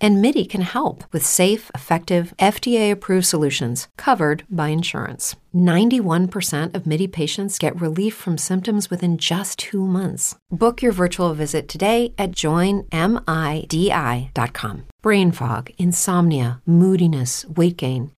And MIDI can help with safe, effective, FDA approved solutions covered by insurance. 91% of MIDI patients get relief from symptoms within just two months. Book your virtual visit today at joinmidi.com. Brain fog, insomnia, moodiness, weight gain.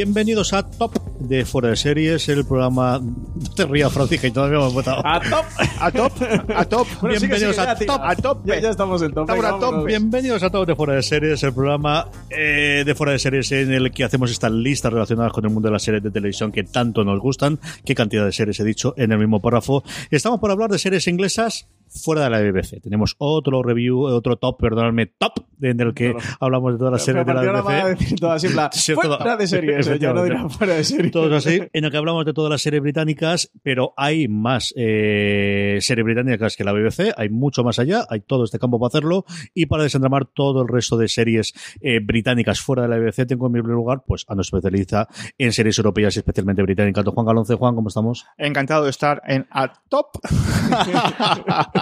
Bienvenidos a Top de Fuera de Series, el programa. No te rías, Francisca, y todavía me hemos votado. A top. A top, a top. Bueno, Bienvenidos sigue, a top. A top. Ya, ya estamos en top. Estamos a top. Bienvenidos a todos de Fuera de Series, el programa eh, de Fuera de Series en el que hacemos estas listas relacionadas con el mundo de las series de televisión que tanto nos gustan. ¿Qué cantidad de series he dicho en el mismo párrafo? Estamos por hablar de series inglesas fuera de la BBC. Tenemos otro review, otro top, perdonadme, top, en el que hablamos de todas las series de Pero la BBC. decir todas así, en plan, Sí, fuera todo- de series, ya no dirá fuera de series. Todos así, en el que hablamos de todas las series británicas, pero hay más eh, series británicas que la BBC, hay mucho más allá, hay todo este campo para hacerlo, y para desentramar todo el resto de series eh, británicas fuera de la BBC, tengo en primer lugar pues a nuestro especialista en series europeas y especialmente británicas, Juan Galonce. Juan, ¿cómo estamos? Encantado de estar en a top.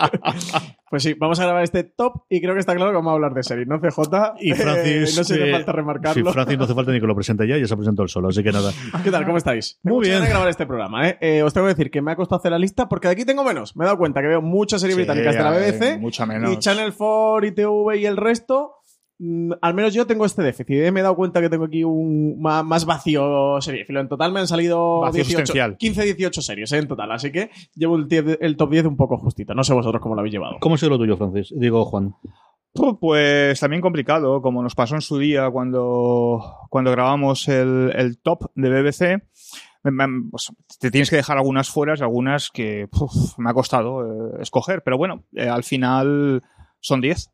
Pues sí, vamos a grabar este top y creo que está claro que vamos a hablar de series, ¿no, CJ? Y Francis... Eh, no se hace eh, falta remarcarlo. Sí, Francis no hace falta ni que lo presente ya, ya se presentó el solo, así que nada. ¿Qué tal? ¿Cómo estáis? Muy bien. de grabar este programa, ¿eh? Eh, Os tengo que decir que me ha costado hacer la lista porque de aquí tengo menos. Me he dado cuenta que veo muchas series Sí, británicas de la BBC mucha menos. y Channel 4, ITV y el resto. Mm, Al menos yo tengo este déficit. ¿eh? Me he dado cuenta que tengo aquí un más, vacío seriéfilo. En total me han salido Vacío 18, sustancial. 15, 18 series ¿eh? en total. Así que llevo el, top 10 un poco justito. No sé vosotros cómo lo habéis llevado. ¿Cómo ha sido lo tuyo, Francis? Digo, Juan. Pues también complicado, como nos pasó en su día cuando, cuando grabamos el, el top de BBC. Pues, te tienes que dejar algunas fuera, y algunas que puf, me ha costado eh, escoger. Pero bueno, eh, al final son 10.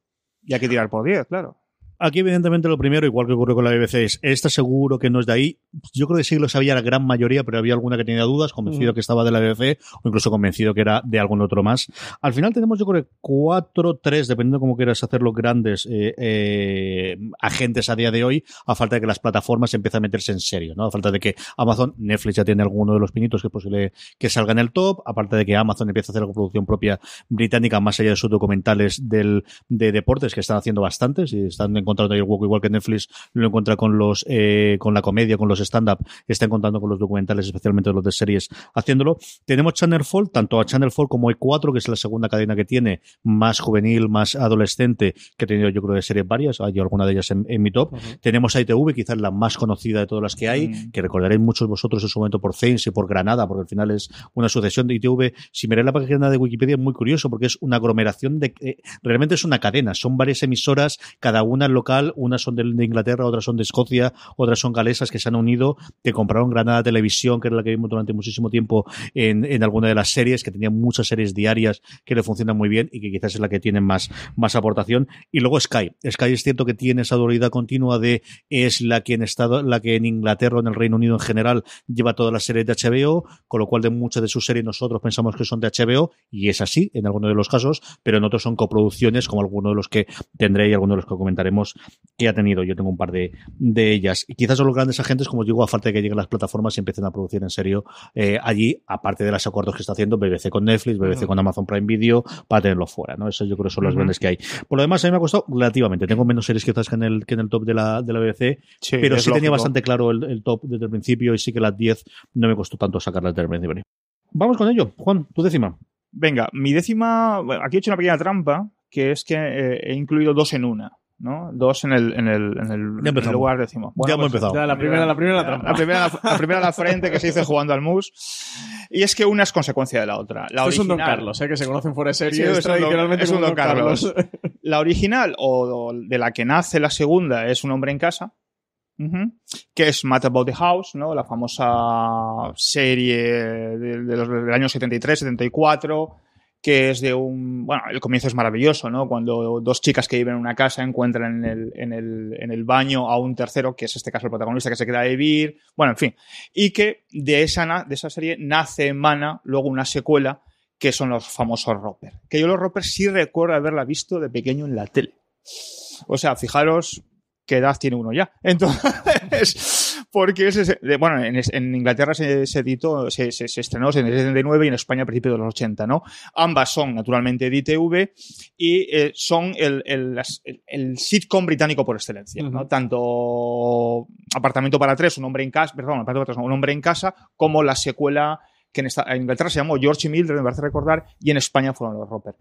Y hay que tirar por 10, claro. Aquí, evidentemente, lo primero, igual que ocurrió con la BBC, es ¿está seguro que no es de ahí? Yo creo que sí lo sabía la gran mayoría, pero había alguna que tenía dudas, convencido Mm. que estaba de la BBC, o incluso convencido que era de algún otro más. Al final tenemos, yo creo, cuatro, tres, dependiendo de cómo quieras hacer los grandes eh, eh, agentes a día de hoy, a falta de que las plataformas empiecen a meterse en serio, ¿no? A falta de que Amazon, Netflix ya tiene alguno de los pinitos que es posible que salga en el top, aparte de que Amazon empieza a hacer producción propia británica, más allá de sus documentales del, de deportes, que están haciendo bastantes, y están encontrando ahí el hueco, igual que Netflix lo encuentra con los eh, con la comedia, con los stand-up, está encontrando con los documentales, especialmente los de series, haciéndolo. Tenemos Channel 4, tanto a Channel 4 como E4, que es la segunda cadena que tiene, más juvenil, más adolescente, que he tenido yo creo de series varias, hay alguna de ellas en, en mi top. Tenemos a ITV, quizás la más conocida de todas las que hay, que recordaréis muchos vosotros en su momento por Thames y por Granada, porque al final es una sucesión de ITV. Si miráis la página de Wikipedia es muy curioso, porque es una aglomeración de... eh, realmente es una cadena, son varias emisoras, cada una unas son de, Inglaterra, otras son de Escocia, otras son galesas que se han unido, que compraron Granada Televisión, que era la que vimos durante muchísimo tiempo en, en alguna de las series, que tenía muchas series diarias que le funcionan muy bien y que quizás es la que tiene más, más aportación. Y luego Sky. Sky es cierto que tiene esa dualidad continua de es la que en estado, la que en Inglaterra o en el Reino Unido en general lleva todas las series de HBO, con lo cual de muchas de sus series nosotros pensamos que son de HBO, y es así en algunos de los casos, pero en otros son coproducciones, como algunos de los que tendré y algunos de los que comentaremos que ha tenido. Yo tengo un par de, de ellas. Y quizás son los grandes agentes, como os digo, a falta de que lleguen las plataformas y empiecen a producir en serio eh, allí, aparte de los acuerdos que está haciendo BBC con Netflix, BBC con Amazon Prime Video, para tenerlo fuera, ¿no? Eso yo creo que son los grandes que hay. Por lo demás, a mí me ha costado relativamente. Tengo menos series quizás que en el, que en el top de la, de la BBC, Sí, pero sí tenía bastante claro el, el top desde el principio y sí que las 10 no me costó tanto sacarlas desde el principio. Vamos con ello. Juan, tu décima. Venga, mi décima. bueno, aquí he hecho una pequeña trampa, que es que eh, he incluido dos en una. ¿No? Dos en el, en el, en el, en el lugar décimo. Ya hemos empezado. Ya, la primera, la primera la trampa. La primera, la primera a la frente que se dice jugando al mus. Y es que una es consecuencia de la otra. La Esto es un Don original- Carlos, ¿eh? que se conocen fuera de serie. Sí, es es un Don- tradicionalmente es un Don Carlos. Carlos. La original o de la que nace la segunda es Un hombre en casa. Ujú. que es Matt About the House, ¿no? La famosa serie de, de los, del año 73, 74, que es de un... Bueno, el comienzo es maravilloso, ¿no? Cuando dos chicas que viven en una casa encuentran en el, en el, en el baño a un tercero, que es este caso el protagonista, que se queda a vivir, bueno, en fin. Y que de esa, de esa serie nace, emana, luego una secuela, que son los famosos Roper. Que yo los Roper sí recuerdo haberla visto de pequeño en la tele. O sea, fijaros qué edad tiene uno ya. Entonces, porque es bueno, en, Inglaterra se, se editó, se, se- se estrenó en el 79 y en España a principios de los 80, ¿no? Ambas son naturalmente de ITV y eh, son el, sitcom británico por excelencia, ¿no? Tanto Apartamento para tres, un hombre en casa, perdón, Apartamento para tres, no, un hombre en casa, como la secuela que en, esta- en Inglaterra se llamó George y Mildred, me parece recordar, y en España fueron los Roper.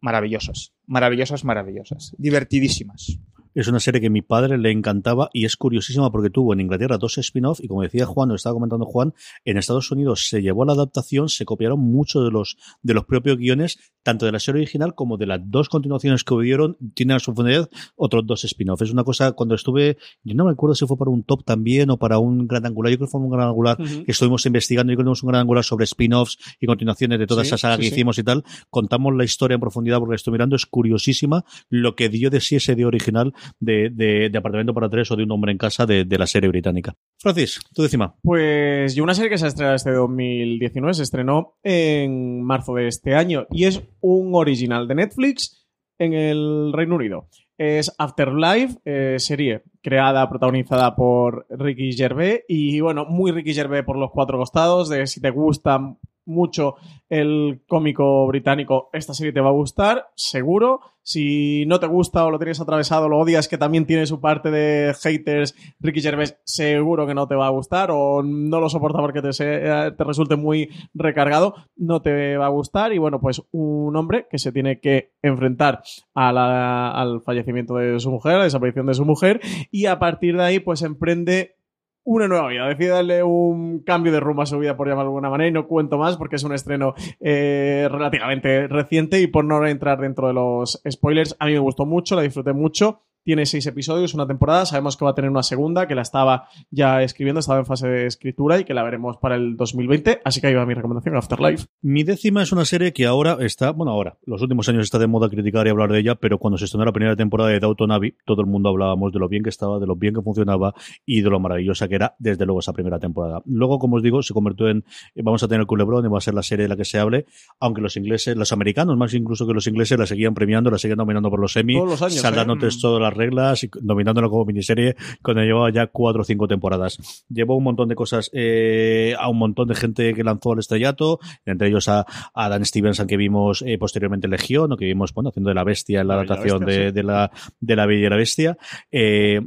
Maravillosas, maravillosas, maravillosas, divertidísimas. Es una serie que a mi padre le encantaba y es curiosísima porque tuvo en Inglaterra dos spin-off y como decía Juan, lo estaba comentando Juan, en Estados Unidos se llevó a la adaptación, se copiaron muchos de los, de los propios guiones, tanto de la serie original como de las dos continuaciones que hubieron, tienen a su finalidad otros dos spin-offs. Es una cosa, cuando estuve, yo no me acuerdo si fue para un top también o para un gran angular, yo creo que fue un gran angular que estuvimos investigando y tenemos un gran angular sobre spin-offs y continuaciones de toda Sí, esa saga sí, que sí. hicimos y tal. Contamos la historia en profundidad porque la estoy mirando, es curiosísima lo que dio de sí ese día original de, de, de Apartamento para Tres o de Un Hombre en Casa de, de la serie británica. Francis, tú decima. Pues y una serie que se ha estrenado este 2019 se estrenó en marzo de este año y es un original de Netflix en el Reino Unido. Es Afterlife, eh, serie creada, protagonizada por Ricky Gervais y bueno, muy Ricky Gervais por los cuatro costados, de si te gusta mucho el cómico británico, esta serie te va a gustar, seguro. Si no te gusta o lo tienes atravesado, lo odias, que también tiene su parte de haters, Ricky Gervais, seguro que no te va a gustar o no lo soporta porque te, se- te resulte muy recargado, no te va a gustar. Y bueno, pues un hombre que se tiene que enfrentar al fallecimiento de su mujer, a la desaparición de su mujer, y a partir de ahí, pues emprende una nueva vida. Decide darle un cambio de rumbo a su vida, por llamarlo de alguna manera, y no cuento más porque es un estreno eh, relativamente reciente y por no entrar dentro de los spoilers, a mí me gustó mucho, la disfruté mucho. Tiene seis episodios, una temporada. Sabemos que va a tener una segunda, que la estaba ya escribiendo, estaba en fase de escritura y que la veremos para el 2020. Así que ahí va mi recomendación, Afterlife. Mi décima es una serie que ahora está, bueno, ahora, los últimos años está de moda criticar y hablar de ella, pero cuando se estrenó la primera temporada de Downton Abbey, todo el mundo hablábamos de lo bien que estaba, de lo bien que funcionaba y de lo maravillosa que era, desde luego, esa primera temporada. Luego, como os digo, se convirtió en, eh, vamos a tener el culebrón y va a ser la serie de la que se hable, aunque los ingleses, los americanos, más incluso que los ingleses, la seguían premiando, la seguían nominando por los Emmy, Todos los años, saldándote ¿eh? todas las reglas y nominándola como miniserie cuando llevaba ya cuatro o cinco temporadas. Llevó un montón de cosas eh, a un montón de gente que lanzó al estrellato, entre ellos a, a Dan Stevenson que vimos eh, posteriormente en Legión, o que vimos bueno, haciendo de la bestia en la adaptación Bestia, de, sí. de la, de la Bella y la Bestia. Eh,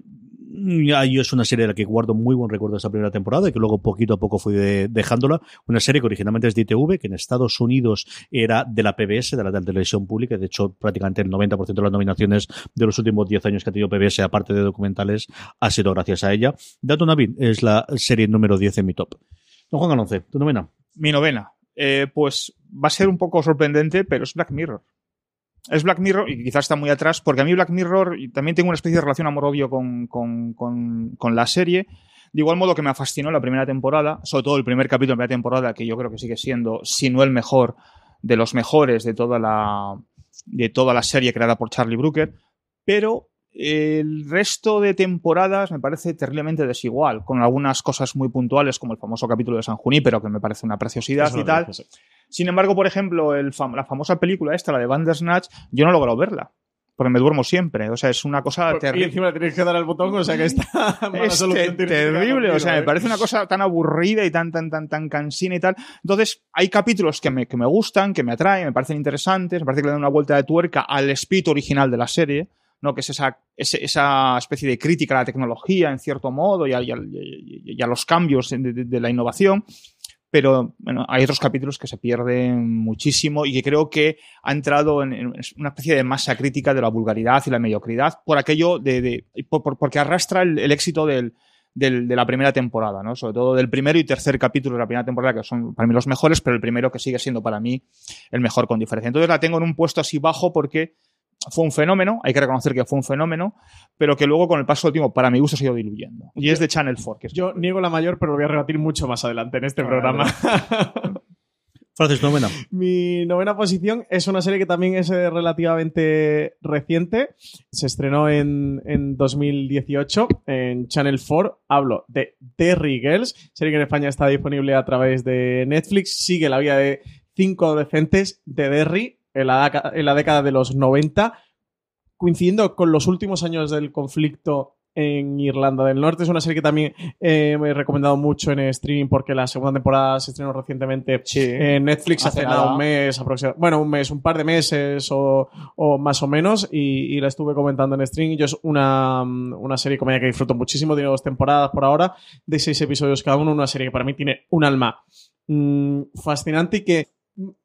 Ahí es una serie de la que guardo muy buen recuerdo de esa primera temporada y que luego poquito a poco fui de- dejándola. Una serie que originalmente es de ITV, que en Estados Unidos era de la PBS, de la, televisión pública. De hecho, prácticamente el 90% de las nominaciones de los últimos 10 años que ha tenido PBS, aparte de documentales, ha sido gracias a ella. Dato es la serie número 10 en mi top. Don Juan Galonce, tu novena. Mi novena. Eh, pues va a ser un poco sorprendente, pero es Black Mirror. Es Black Mirror, y quizás está muy atrás, porque a mí Black Mirror, y también tengo una especie de relación amor-odio con, con, la serie. De igual modo que me fascinó la primera temporada, sobre todo el primer capítulo de la primera temporada, que yo creo que sigue siendo, si no el mejor, de los mejores de toda la, de toda la serie creada por Charlie Brooker. Pero el resto de temporadas me parece terriblemente desigual, con algunas cosas muy puntuales, como el famoso capítulo de San Junípero, que me parece una preciosidad y tal. Sin embargo, por ejemplo, el fam- la famosa película esta, la de Bandersnatch, yo no he logrado verla. porque me duermo siempre. O sea, es una cosa Y terrible. encima le tienes que dar al botón, o sea que está Es solución terrible, contigo, o sea, me ¿eh? parece una cosa tan aburrida y tan, tan, tan, tan cansina y tal. Entonces, hay capítulos que me, que me gustan, que me atraen, me parecen interesantes, me parece que le dan una vuelta de tuerca al espíritu original de la serie, ¿no? Que es esa, esa especie de crítica a la tecnología, en cierto modo, y a, los cambios de, la innovación. Pero bueno, hay otros capítulos que se pierden muchísimo y que creo que ha entrado en, una especie de masa crítica de la vulgaridad y la mediocridad por aquello de, por- por- porque arrastra el, éxito del- de la primera temporada, ¿no? Sobre todo del primero y tercer capítulo de la primera temporada, que son para mí los mejores, pero el primero que sigue siendo para mí el mejor con diferencia. Entonces la tengo en un puesto así bajo porque fue un fenómeno, hay que reconocer que fue un fenómeno, pero que luego con el paso del tiempo, para mi gusto, se ha ido diluyendo. Y es de Channel 4. Que es Yo niego la mayor, pero lo voy a rebatir mucho más adelante en este Vale. programa. Francis, novena. Mi novena posición es una serie que también es eh, relativamente reciente. Se estrenó en, en 2018 en Channel 4. Hablo de Derry Girls, serie que en España está disponible a través de Netflix. Sigue la vida de cinco adolescentes de Derry en la, daca- en la década de los 90, coincidiendo con los últimos años del conflicto en Irlanda del Norte. Es una serie que también eh, me he recomendado mucho en streaming porque la segunda temporada se estrenó recientemente Sí. en Netflix Hace nada. nada un mes aproximadamente. Bueno, un mes, un par de meses o, o más o menos. Y, y la estuve comentando en stream. Y yo es una, una serie comedia que disfruto muchísimo. Tiene dos temporadas por ahora, de seis episodios cada uno. Una serie que para mí tiene un alma mm, fascinante y que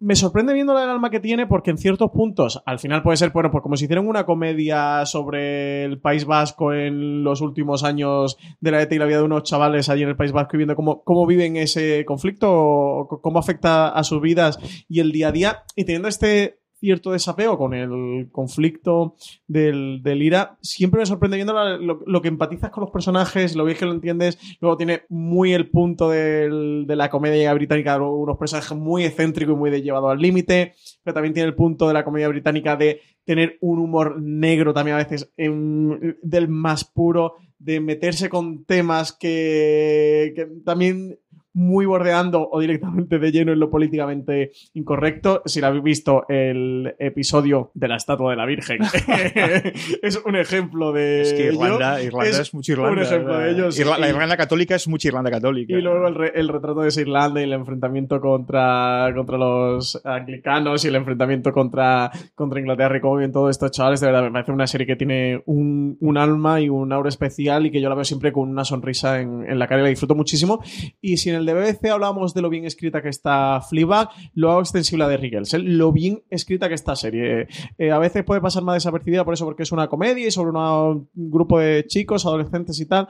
me sorprende viendo el alma que tiene porque en ciertos puntos al final puede ser, bueno, pues como si hicieran una comedia sobre el País Vasco en los últimos años de la ETA y la vida de unos chavales allí en el País Vasco y viendo cómo, cómo viven ese conflicto, cómo afecta a sus vidas y el día a día y teniendo este cierto desapego con el conflicto del, del IRA, siempre me sorprende viendo lo, que empatizas con los personajes, lo bien que lo entiendes, luego tiene muy el punto de la comedia británica, unos personajes muy excéntricos y muy de al límite, pero también tiene el punto de la comedia británica de tener un humor negro también a veces del más puro, de meterse con temas que también muy bordeando o directamente de lleno en lo políticamente incorrecto. Si la habéis visto el episodio de la estatua de la Virgen, es un ejemplo de Es que ello. Irlanda, Irlanda es, es mucho Irlanda. un ejemplo de ello, sí. La Irlanda católica es mucha Irlanda católica. Y luego el, re- el retrato de esa Irlanda y el enfrentamiento contra, contra los anglicanos y el enfrentamiento contra, contra Inglaterra y cómo viven todos estos chavales. De verdad, me parece una serie que tiene un, un alma y un aura especial y que yo la veo siempre con una sonrisa en, en la cara y la disfruto muchísimo. Y si en el de BBC hablamos de lo bien escrita que está Fleabag, lo hago extensible a The Riggles. ¿eh? Lo bien escrita que está serie. Eh, a veces puede pasar más desapercibida por eso, porque es una comedia y sobre un grupo de chicos, adolescentes y tal.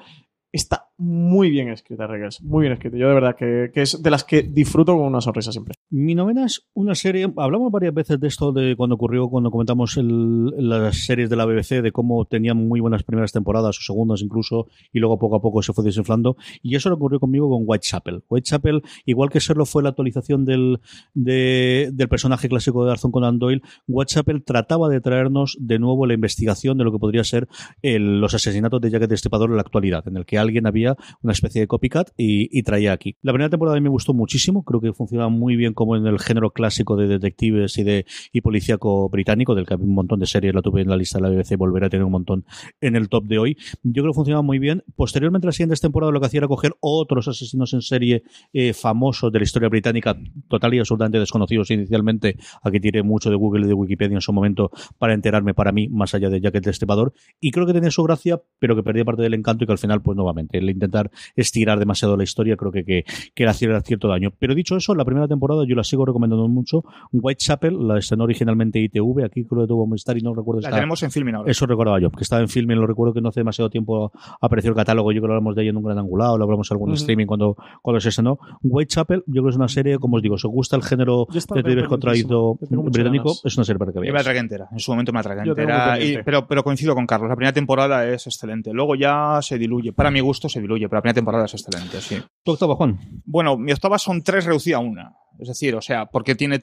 Está muy bien escrita, Riggles. Muy bien escrita. Yo de verdad que, que es de las que disfruto con una sonrisa siempre. Mi novena es una serie. Hablamos varias veces de esto de cuando ocurrió, cuando comentamos el- las series de la BBC, de cómo tenían muy buenas primeras temporadas o segundas incluso, y luego poco a poco se fue desinflando. Y eso lo ocurrió conmigo con Whitechapel. Whitechapel, igual que Serlo fue la actualización del, de- del personaje clásico de Arthur Conan Doyle, Whitechapel trataba de traernos de nuevo la investigación de lo que podría ser el- los asesinatos de Jack el Destripador en la actualidad, en el que alguien había una especie de copycat y, traía aquí. La primera temporada a mí me gustó muchísimo, creo que funcionaba muy bien como en el género clásico de detectives y de y policíaco británico, del que había un montón de series, la tuve en la lista de la BBC, volveré a tener un montón en el top de hoy. Yo creo que funcionaba muy bien. Posteriormente, las siguientes temporadas lo que hacía era coger otros asesinos en serie eh, famosos de la historia británica, total y absolutamente desconocidos inicialmente. Aquí tiré mucho de Google y de Wikipedia en su momento para enterarme para mí, más allá de Jack el Destripador. Y creo que tenía su gracia, pero que perdía parte del encanto y que al final, pues nuevamente, el intentar estirar demasiado la historia creo que, que, que era cierto, cierto daño. Pero dicho eso, la primera temporada yo la sigo recomendando mucho. Whitechapel, la estrenó originalmente ITV, aquí creo que tuvo Movistar y no recuerdo La tenemos en filming ahora. eso recordaba yo, que estaba en filming, lo recuerdo que no hace demasiado tiempo apareció el catálogo, yo creo que lo hablamos de ella en un gran angulado, lo hablamos en algún streaming cuando, cuando se estrenó. Whitechapel, yo creo que es una serie, como os digo, si os gusta el género de detectives contraído británico, ganas. es una serie para que Yo me la veáis. tragué entera. En su momento me la tragué entera. y- pero, pero coincido con Carlos. La primera temporada es excelente. Luego ya se diluye. Para mi gusto se diluye, pero la primera temporada es excelente, sí. Tu octava, Juan. Bueno, mi octava son tres reducida a una. Es decir, o sea, porque tiene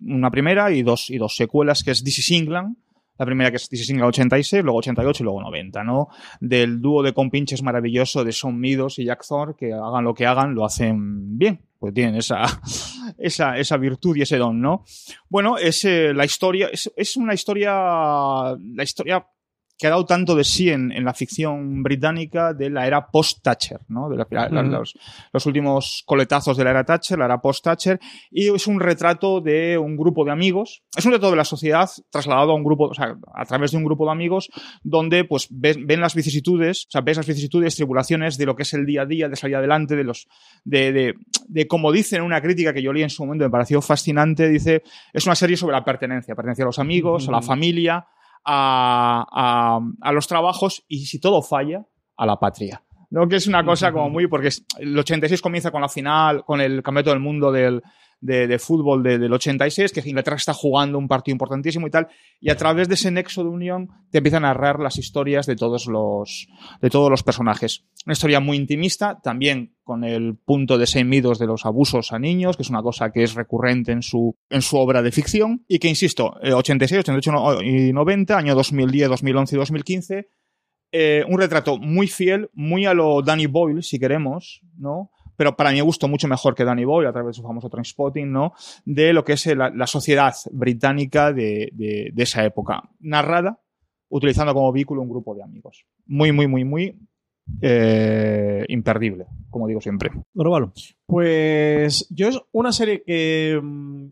una primera y dos, y dos secuelas, que es This is England. La primera que es This is England 86, luego 88 y luego 90, ¿no? Del dúo de compinches maravilloso de Sean Meadows y Jack Thor, que hagan lo que hagan, lo hacen bien. Pues tienen esa, esa, esa virtud y ese don, ¿no? Bueno, es eh, la historia, es, es una historia, la historia que ha dado tanto de sí en, en la ficción británica de la era post-Thatcher, ¿no? De la- la- Ujú. los, los últimos coletazos de la era Thatcher, la era post-Thatcher, y es un retrato de un grupo de amigos, es un retrato de la sociedad trasladado a un grupo, o sea, a través de un grupo de amigos, donde pues ven, ven las vicisitudes, o sea, ves las vicisitudes, tribulaciones de lo que es el día a día, de salir adelante, de los, de, de, de como dice en una crítica que yo leí en su momento, me pareció fascinante, dice, es una serie sobre la pertenencia, pertenencia a los amigos, a la familia, a, a, a los trabajos y si todo falla, a la patria. ¿no? Que es una cosa como muy, porque el 86 comienza con la final, con el campeonato del mundo del, de, de fútbol de- del 86, que Inglaterra está jugando un partido importantísimo y tal, y a través de ese nexo de unión te empiezan a narrar las historias de todos los, de todos los personajes. Una historia muy intimista, también con el punto de Saint de los abusos a niños, que es una cosa que es recurrente en su, en su obra de ficción, y que, insisto, eh, 86, 88 no- y 90, año 2010, 2011 y 2015, eh, un retrato muy fiel, muy a lo Danny Boyle, si queremos, ¿no? Pero para mi gusto mucho mejor que Danny Boyle, a través de su famoso Trainspotting, ¿no? De lo que es eh, la, la sociedad británica de, de- de esa época. Narrada, utilizando como vehículo un grupo de amigos. Muy, muy, muy, muy eh, imperdible, como digo siempre. Pues yo es una serie que, mm,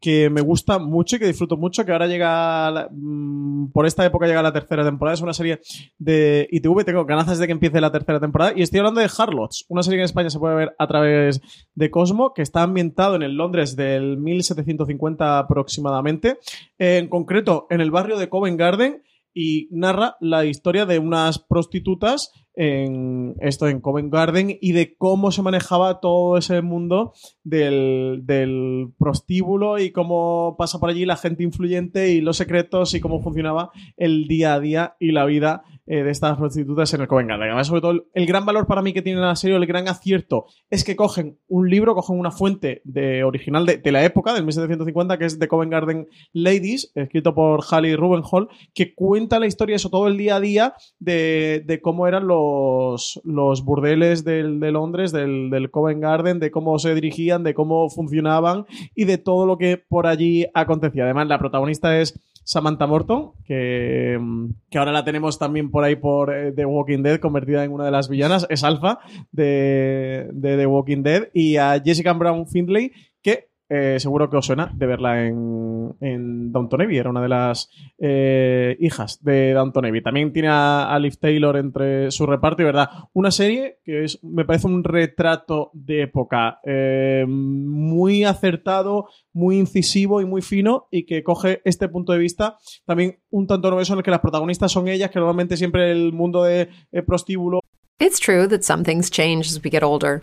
que me gusta mucho y que disfruto mucho, que ahora llega, mm, por esta época llega la tercera temporada, es una serie de ITV, tengo ganas de que empiece la tercera temporada, y estoy hablando de Harlots, una serie que en España se puede ver a través de Cosmo, que está ambientado en el Londres del 1750 aproximadamente, en concreto en el barrio de Covent Garden, y narra la historia de unas prostitutas en esto en Covent Garden y de cómo se manejaba todo ese mundo del, del prostíbulo y cómo pasa por allí la gente influyente y los secretos y cómo funcionaba el día a día y la vida eh, de estas prostitutas en el Covent Garden. Además, sobre todo, el, gran valor para mí que tiene la serie, el gran acierto, es que cogen un libro, cogen una fuente de, original de, la época, del 1750, que es The Covent Garden Ladies, escrito por Hallie Rubenhall, que cuenta la historia, eso todo el día a día, de, de cómo eran los, los burdeles del- de Londres, del, del Covent Garden, de cómo se dirigían, de cómo funcionaban y de todo lo que por allí acontecía. Además, la protagonista es Samantha Morton, que, que ahora la tenemos también por ahí por eh, The Walking Dead, convertida en una de las villanas, es Alpha de, de The Walking Dead, y a Jessica Brown Findlay, eh, seguro que os suena de verla en, en Downton Abbey, era una de las eh, hijas de Downton Abbey. También tiene a, a Liv Taylor entre su reparto y verdad, una serie que es, me parece un retrato de época eh, muy acertado, muy incisivo y muy fino y que coge este punto de vista también un tanto novedoso en el que las protagonistas son ellas, que normalmente siempre el mundo de prostíbulo It's true that some things change as we get older.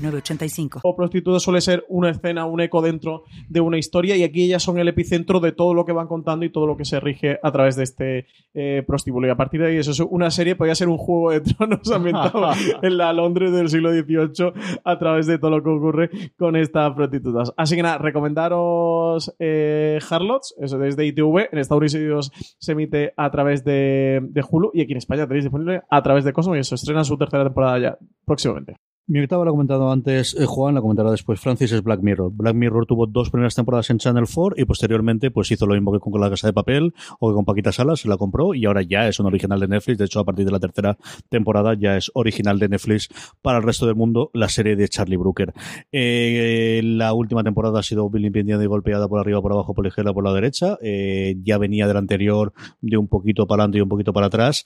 6985. o prostituta suele ser una escena, un eco dentro de una historia y aquí ellas son el epicentro de todo lo que van contando y todo lo que se rige a través de este eh, prostíbulo. Y a partir de ahí eso es una serie, podría ser un juego de tronos ambientado en la Londres del siglo XVIII a través de todo lo que ocurre con estas prostitutas. Así que nada, recomendaros eh, Harlots, eso desde ITV, en Estados Unidos se emite a través de, de Hulu y aquí en España tenéis disponible a través de Cosmo y eso estrena su tercera temporada ya próximamente. Mi octava lo ha comentado antes eh, Juan, la comentará después Francis, es Black Mirror. Black Mirror tuvo dos primeras temporadas en Channel 4 y posteriormente pues hizo lo mismo que con La Casa de Papel o que con Paquita Salas, se la compró y ahora ya es un original de Netflix. De hecho, a partir de la tercera temporada ya es original de Netflix para el resto del mundo la serie de Charlie Brooker. Eh, la última temporada ha sido vilipendiada y golpeada por arriba, por abajo, por la izquierda, por la derecha. Eh, ya venía del anterior de un poquito para adelante y un poquito para atrás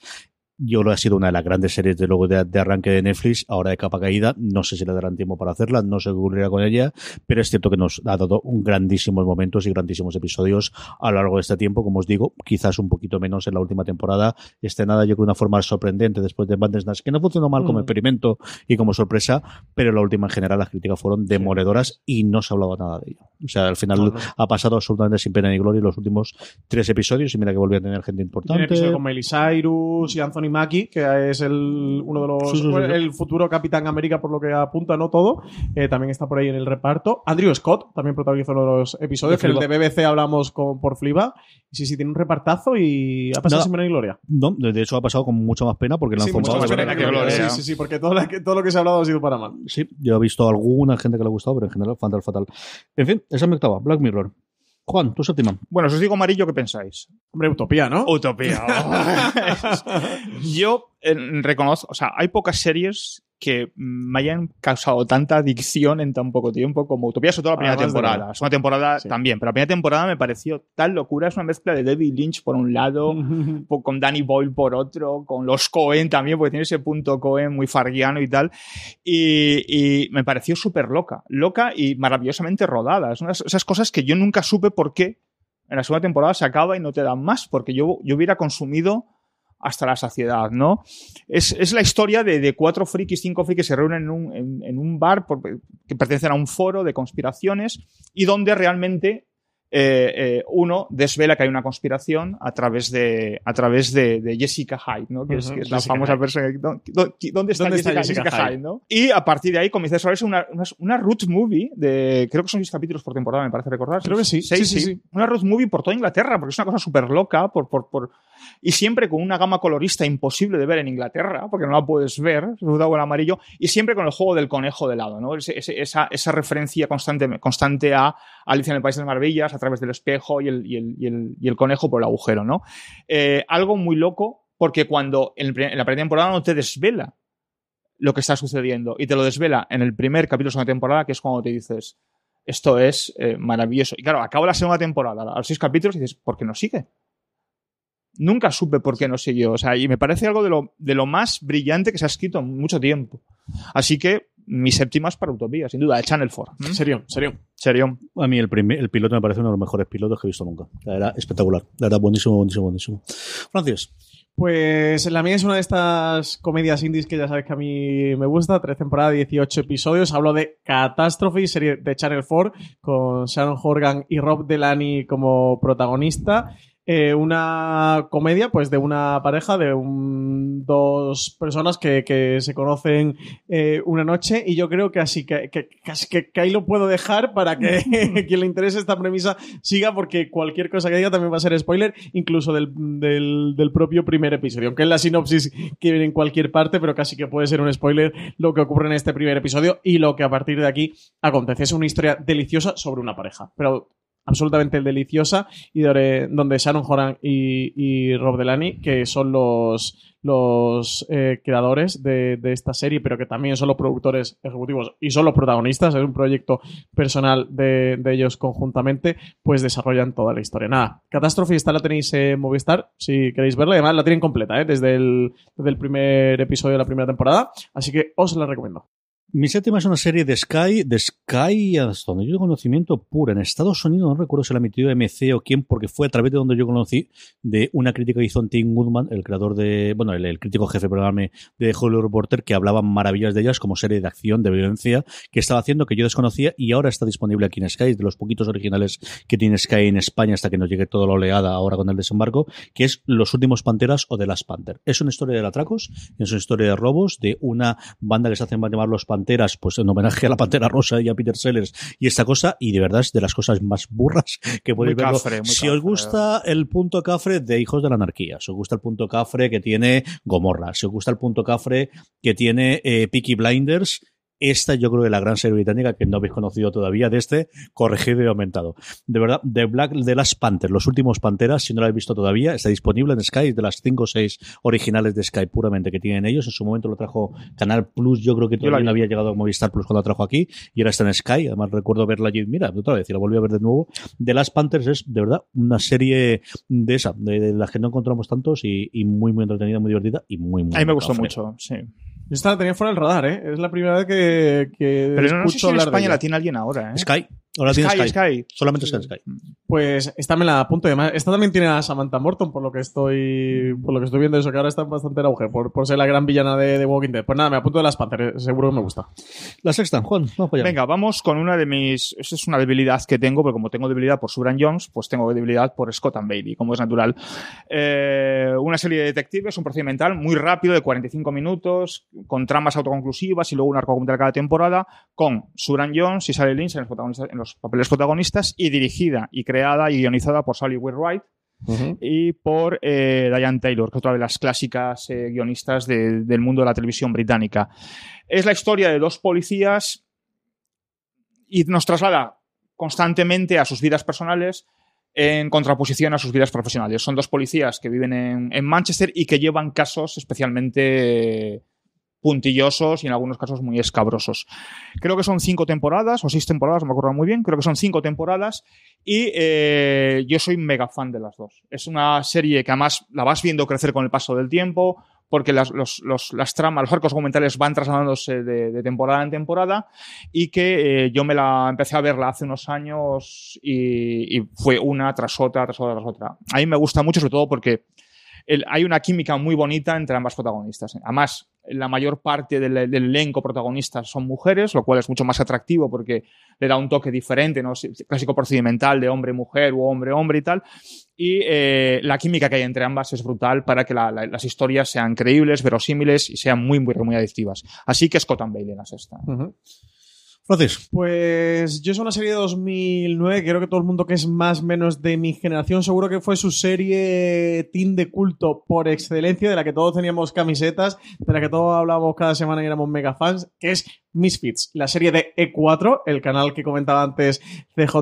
yo creo que ha sido una de las grandes series de luego de, de, arranque de Netflix, ahora de capa caída. No sé si le darán tiempo para hacerla, no sé qué ocurrirá con ella, pero es cierto que nos ha dado un grandísimos momentos y grandísimos episodios a lo largo de este tiempo. Como os digo, quizás un poquito menos en la última temporada. Este nada, yo creo, de una forma sorprendente después de Bandersnatch, que no funcionó mal como Mm. experimento y como sorpresa, pero la última en general las críticas fueron demoledoras y no se hablaba nada de ella. O sea, al final No, no. ha pasado absolutamente sin pena ni gloria los últimos tres episodios y mira que volvió a tener gente Tiene importante. episodio con Miley Cyrus y Anthony Mackie, que es el, uno de los. Sí, sí, sí, bueno, sí. el futuro Capitán América, por lo que apunta, no todo. Eh, también está por ahí en el reparto. Andrew Scott también protagonizó uno de los episodios, que el de. BBC hablamos con, por Fliba. Sí, sí, tiene un repartazo y ha pasado Nada. sin pena ni gloria. No, de hecho ha pasado con mucha más pena porque más pena que gloria. Sí, sí, sí, porque todo, la que- todo lo que se ha hablado ha sido para mal. Sí, yo he visto a alguna gente que le ha gustado, pero en general fatal, fatal. En fin, esa me octava, Black Mirror. Juan, tu séptima. Bueno, si os digo amarillo, ¿qué pensáis? Hombre, utopía, ¿no? Utopía. Yo eh, reconozco, o sea, hay pocas series que me hayan causado tanta adicción en tan poco tiempo como Utopía, sobre todo la primera Además temporada. La segunda temporada Sí. también, pero la primera temporada me pareció tan locura. Es una mezcla de David Lynch por un lado, con Danny Boyle por otro, con los Cohen también, porque tiene ese punto Cohen muy farguiano y tal. Y, y me pareció súper loca, loca y maravillosamente rodada. Es unas esas cosas que yo nunca supe por qué en la segunda temporada se acaba y no te dan más, porque yo, yo hubiera consumido hasta la saciedad, ¿no? Es, es la historia de, cuatro frikis, cinco frikis que se reúnen en un, en, un bar que pertenecen a un foro de conspiraciones y donde realmente eh, eh, uno desvela que hay una conspiración a través de, a través de, de Jessica Hyde, ¿no? que, es, Ujú, que es la Jessica famosa Hyde. persona. que- ¿dó- dó- ¿Dónde está, ¿Dónde está Jessica, Jessica Jessica Hyde? Hyde, ¿no? Y a partir de ahí comienza a desarrollarse una, una, una root movie de, creo que son seis capítulos por temporada, me parece recordar. Creo que sí. Seis, Sí, sí, sí. Una road movie por toda Inglaterra, porque es una cosa súper loca, por, por, por, y siempre con una gama colorista imposible de ver en Inglaterra, porque no la puedes ver, sobre todo el amarillo, y siempre con el juego del conejo de lado, ¿no? Ese- esa, esa referencia constante, constante a Alicia en el País de las Maravillas, a través del espejo y el, y el, y el, y el conejo por el agujero, ¿no? Eh, algo muy loco, porque cuando en, la primera temporada no te desvela lo que está sucediendo, y te lo desvela en el primer capítulo de la segunda temporada, que es cuando te dices, esto es eh, maravilloso. Y claro, acaba la segunda temporada, a los seis capítulos, y dices, ¿por qué no sigue? Nunca supe por qué no siguió. O sea, y me parece algo de lo, de lo más brillante que se ha escrito en mucho tiempo. Así que mi séptima es para Utopía, sin duda, de Channel 4. ¿Mm? Serio, serio. Serio. A mí el, primer, el piloto me parece uno de los mejores pilotos que he visto nunca. Sea, Era espectacular. Era buenísimo, buenísimo, buenísimo. Francis. Pues la mía es una de estas comedias indies que ya sabes que a mí me gusta. Tres temporadas, 18 episodios. Hablo de Catastrophe, serie de Channel 4, con Sharon Horgan y Rob Delaney como protagonista. Eh, una comedia, pues, de una pareja, de un- dos personas que, que se conocen eh, una noche. Y yo creo que así que, que, que, que ahí lo puedo dejar para que quien le interese esta premisa siga, porque cualquier cosa que diga también va a ser spoiler, incluso del, del, del propio primer episodio. Aunque en la sinopsis que viene en cualquier parte, pero casi que puede ser un spoiler lo que ocurre en este primer episodio y lo que a partir de aquí acontece. Es una historia deliciosa sobre una pareja, pero absolutamente deliciosa y donde, donde Sharon Horan y, y Rob Delaney, que son los, los eh, creadores de, de esta serie, pero que también son los productores ejecutivos y son los protagonistas, es un proyecto personal de, de ellos conjuntamente, pues desarrollan toda la historia. Nada, Catástrofe, esta la tenéis en Movistar, si queréis verla, además la tienen completa, ¿eh? desde, el, desde el primer episodio de la primera temporada, así que os la recomiendo. Mi séptima es una serie de Sky, de Sky, hasta donde yo tengo conocimiento pura. En Estados Unidos no recuerdo si la emitió MC o quién, porque fue a través de donde yo conocí de una crítica que hizo Tim Goodman, el creador de, bueno, el, el crítico jefe, perdóname, de Hollywood Reporter, que hablaba maravillas de ellas como serie de acción, de violencia, que estaba haciendo, que yo desconocía y ahora está disponible aquí en Sky, es de los poquitos originales que tiene Sky en España hasta que nos llegue toda la oleada ahora con el desembarco, que es Los Últimos Panteras o de las Panther. Es una historia de atracos, es una historia de robos, de una banda que se hacen llamar Los Panteras, pues en homenaje a la Pantera Rosa y a Peter Sellers y esta cosa, y de verdad es de las cosas más burras que podéis cafre, muy Si os gusta el punto cafre de Hijos de la Anarquía, si os gusta el punto cafre que tiene Gomorra, si os gusta el punto cafre que tiene eh, Peaky Blinders, esta yo creo que la gran serie británica que no habéis conocido todavía de este corregido y aumentado. De verdad, The Black de las Panthers, los últimos Panteras, si no lo habéis visto todavía, está disponible en Sky, de las 5 o 6 originales de Sky puramente que tienen ellos. En su momento lo trajo Canal Plus, yo creo que la todavía no había llegado a Movistar Plus cuando lo trajo aquí, y ahora está en Sky. Además recuerdo verla allí, mira, otra vez, y la volví a ver de nuevo. The Last Panthers es, de verdad, una serie de esa, de, las que no encontramos tantos y, y muy, muy entretenida, muy divertida y muy, muy A mí me gustó mucho, sí. Yo esta la tenía fuera del radar, ¿eh? Es la primera vez que, que Pero no, no sé escucho si en hablar de España ella. la tiene alguien ahora, ¿eh? Sky. Ahora tiene Sky, Sky. Sky. Solamente en Sky. Pues esta me la apunto. Además, esta también tiene a Samantha Morton, por lo que estoy por lo que estoy viendo eso, que ahora está bastante en auge, por, por ser la gran villana de, de Walking Dead. Pues nada, me apunto de las Panthers, seguro que me gusta. La sexta, Juan, vamos allá. Venga, vamos con una de mis. Esa es una debilidad que tengo, porque como tengo debilidad por Subran Jones, pues tengo debilidad por Scott and Bailey, como es natural. Eh, una serie de detectives, un procedimental muy rápido, de 45 minutos, con tramas autoconclusivas y luego un arco argumental cada temporada, con Subran Jones y Sally Lynch en los, protagonistas- en los papeles protagonistas, y dirigida y creada y guionizada por Sally Wright y por eh, Diane Taylor, que es otra de las clásicas eh, guionistas de- del mundo de la televisión británica. Es la historia de dos policías y nos traslada constantemente a sus vidas personales en contraposición a sus vidas profesionales. Son dos policías que viven en, en Manchester y que llevan casos especialmente puntillosos y en algunos casos muy escabrosos. Creo que son cinco temporadas o seis temporadas, no me acuerdo muy bien, creo que son cinco temporadas y eh, yo soy mega fan de las dos. Es una serie que además la vas viendo crecer con el paso del tiempo, porque las, los- las tramas, los arcos argumentales van trasladándose de, de temporada en temporada y que eh, yo me la empecé a verla hace unos años y, y fue una tras otra, tras otra, tras otra. A mí me gusta mucho, sobre todo porque hay una química muy bonita entre ambas protagonistas. Además, la mayor parte del, elenco protagonistas son mujeres, lo cual es mucho más atractivo porque le da un toque diferente, ¿no? Clásico procedimental de hombre-mujer o hombre-hombre y tal. Y eh, la química que hay entre ambas es brutal para que la- la- las historias sean creíbles, verosímiles y sean muy, muy, muy adictivas. Así que Scott and Bailey la sexta. Francis. Pues yo es una serie de 2009, creo que todo el mundo que es más o menos de mi generación seguro que fue su serie teen de culto por excelencia, de la que todos teníamos camisetas, de la que todos hablábamos cada semana y éramos mega fans, que es Misfits, la serie de E4, el canal que comentaba antes CJ,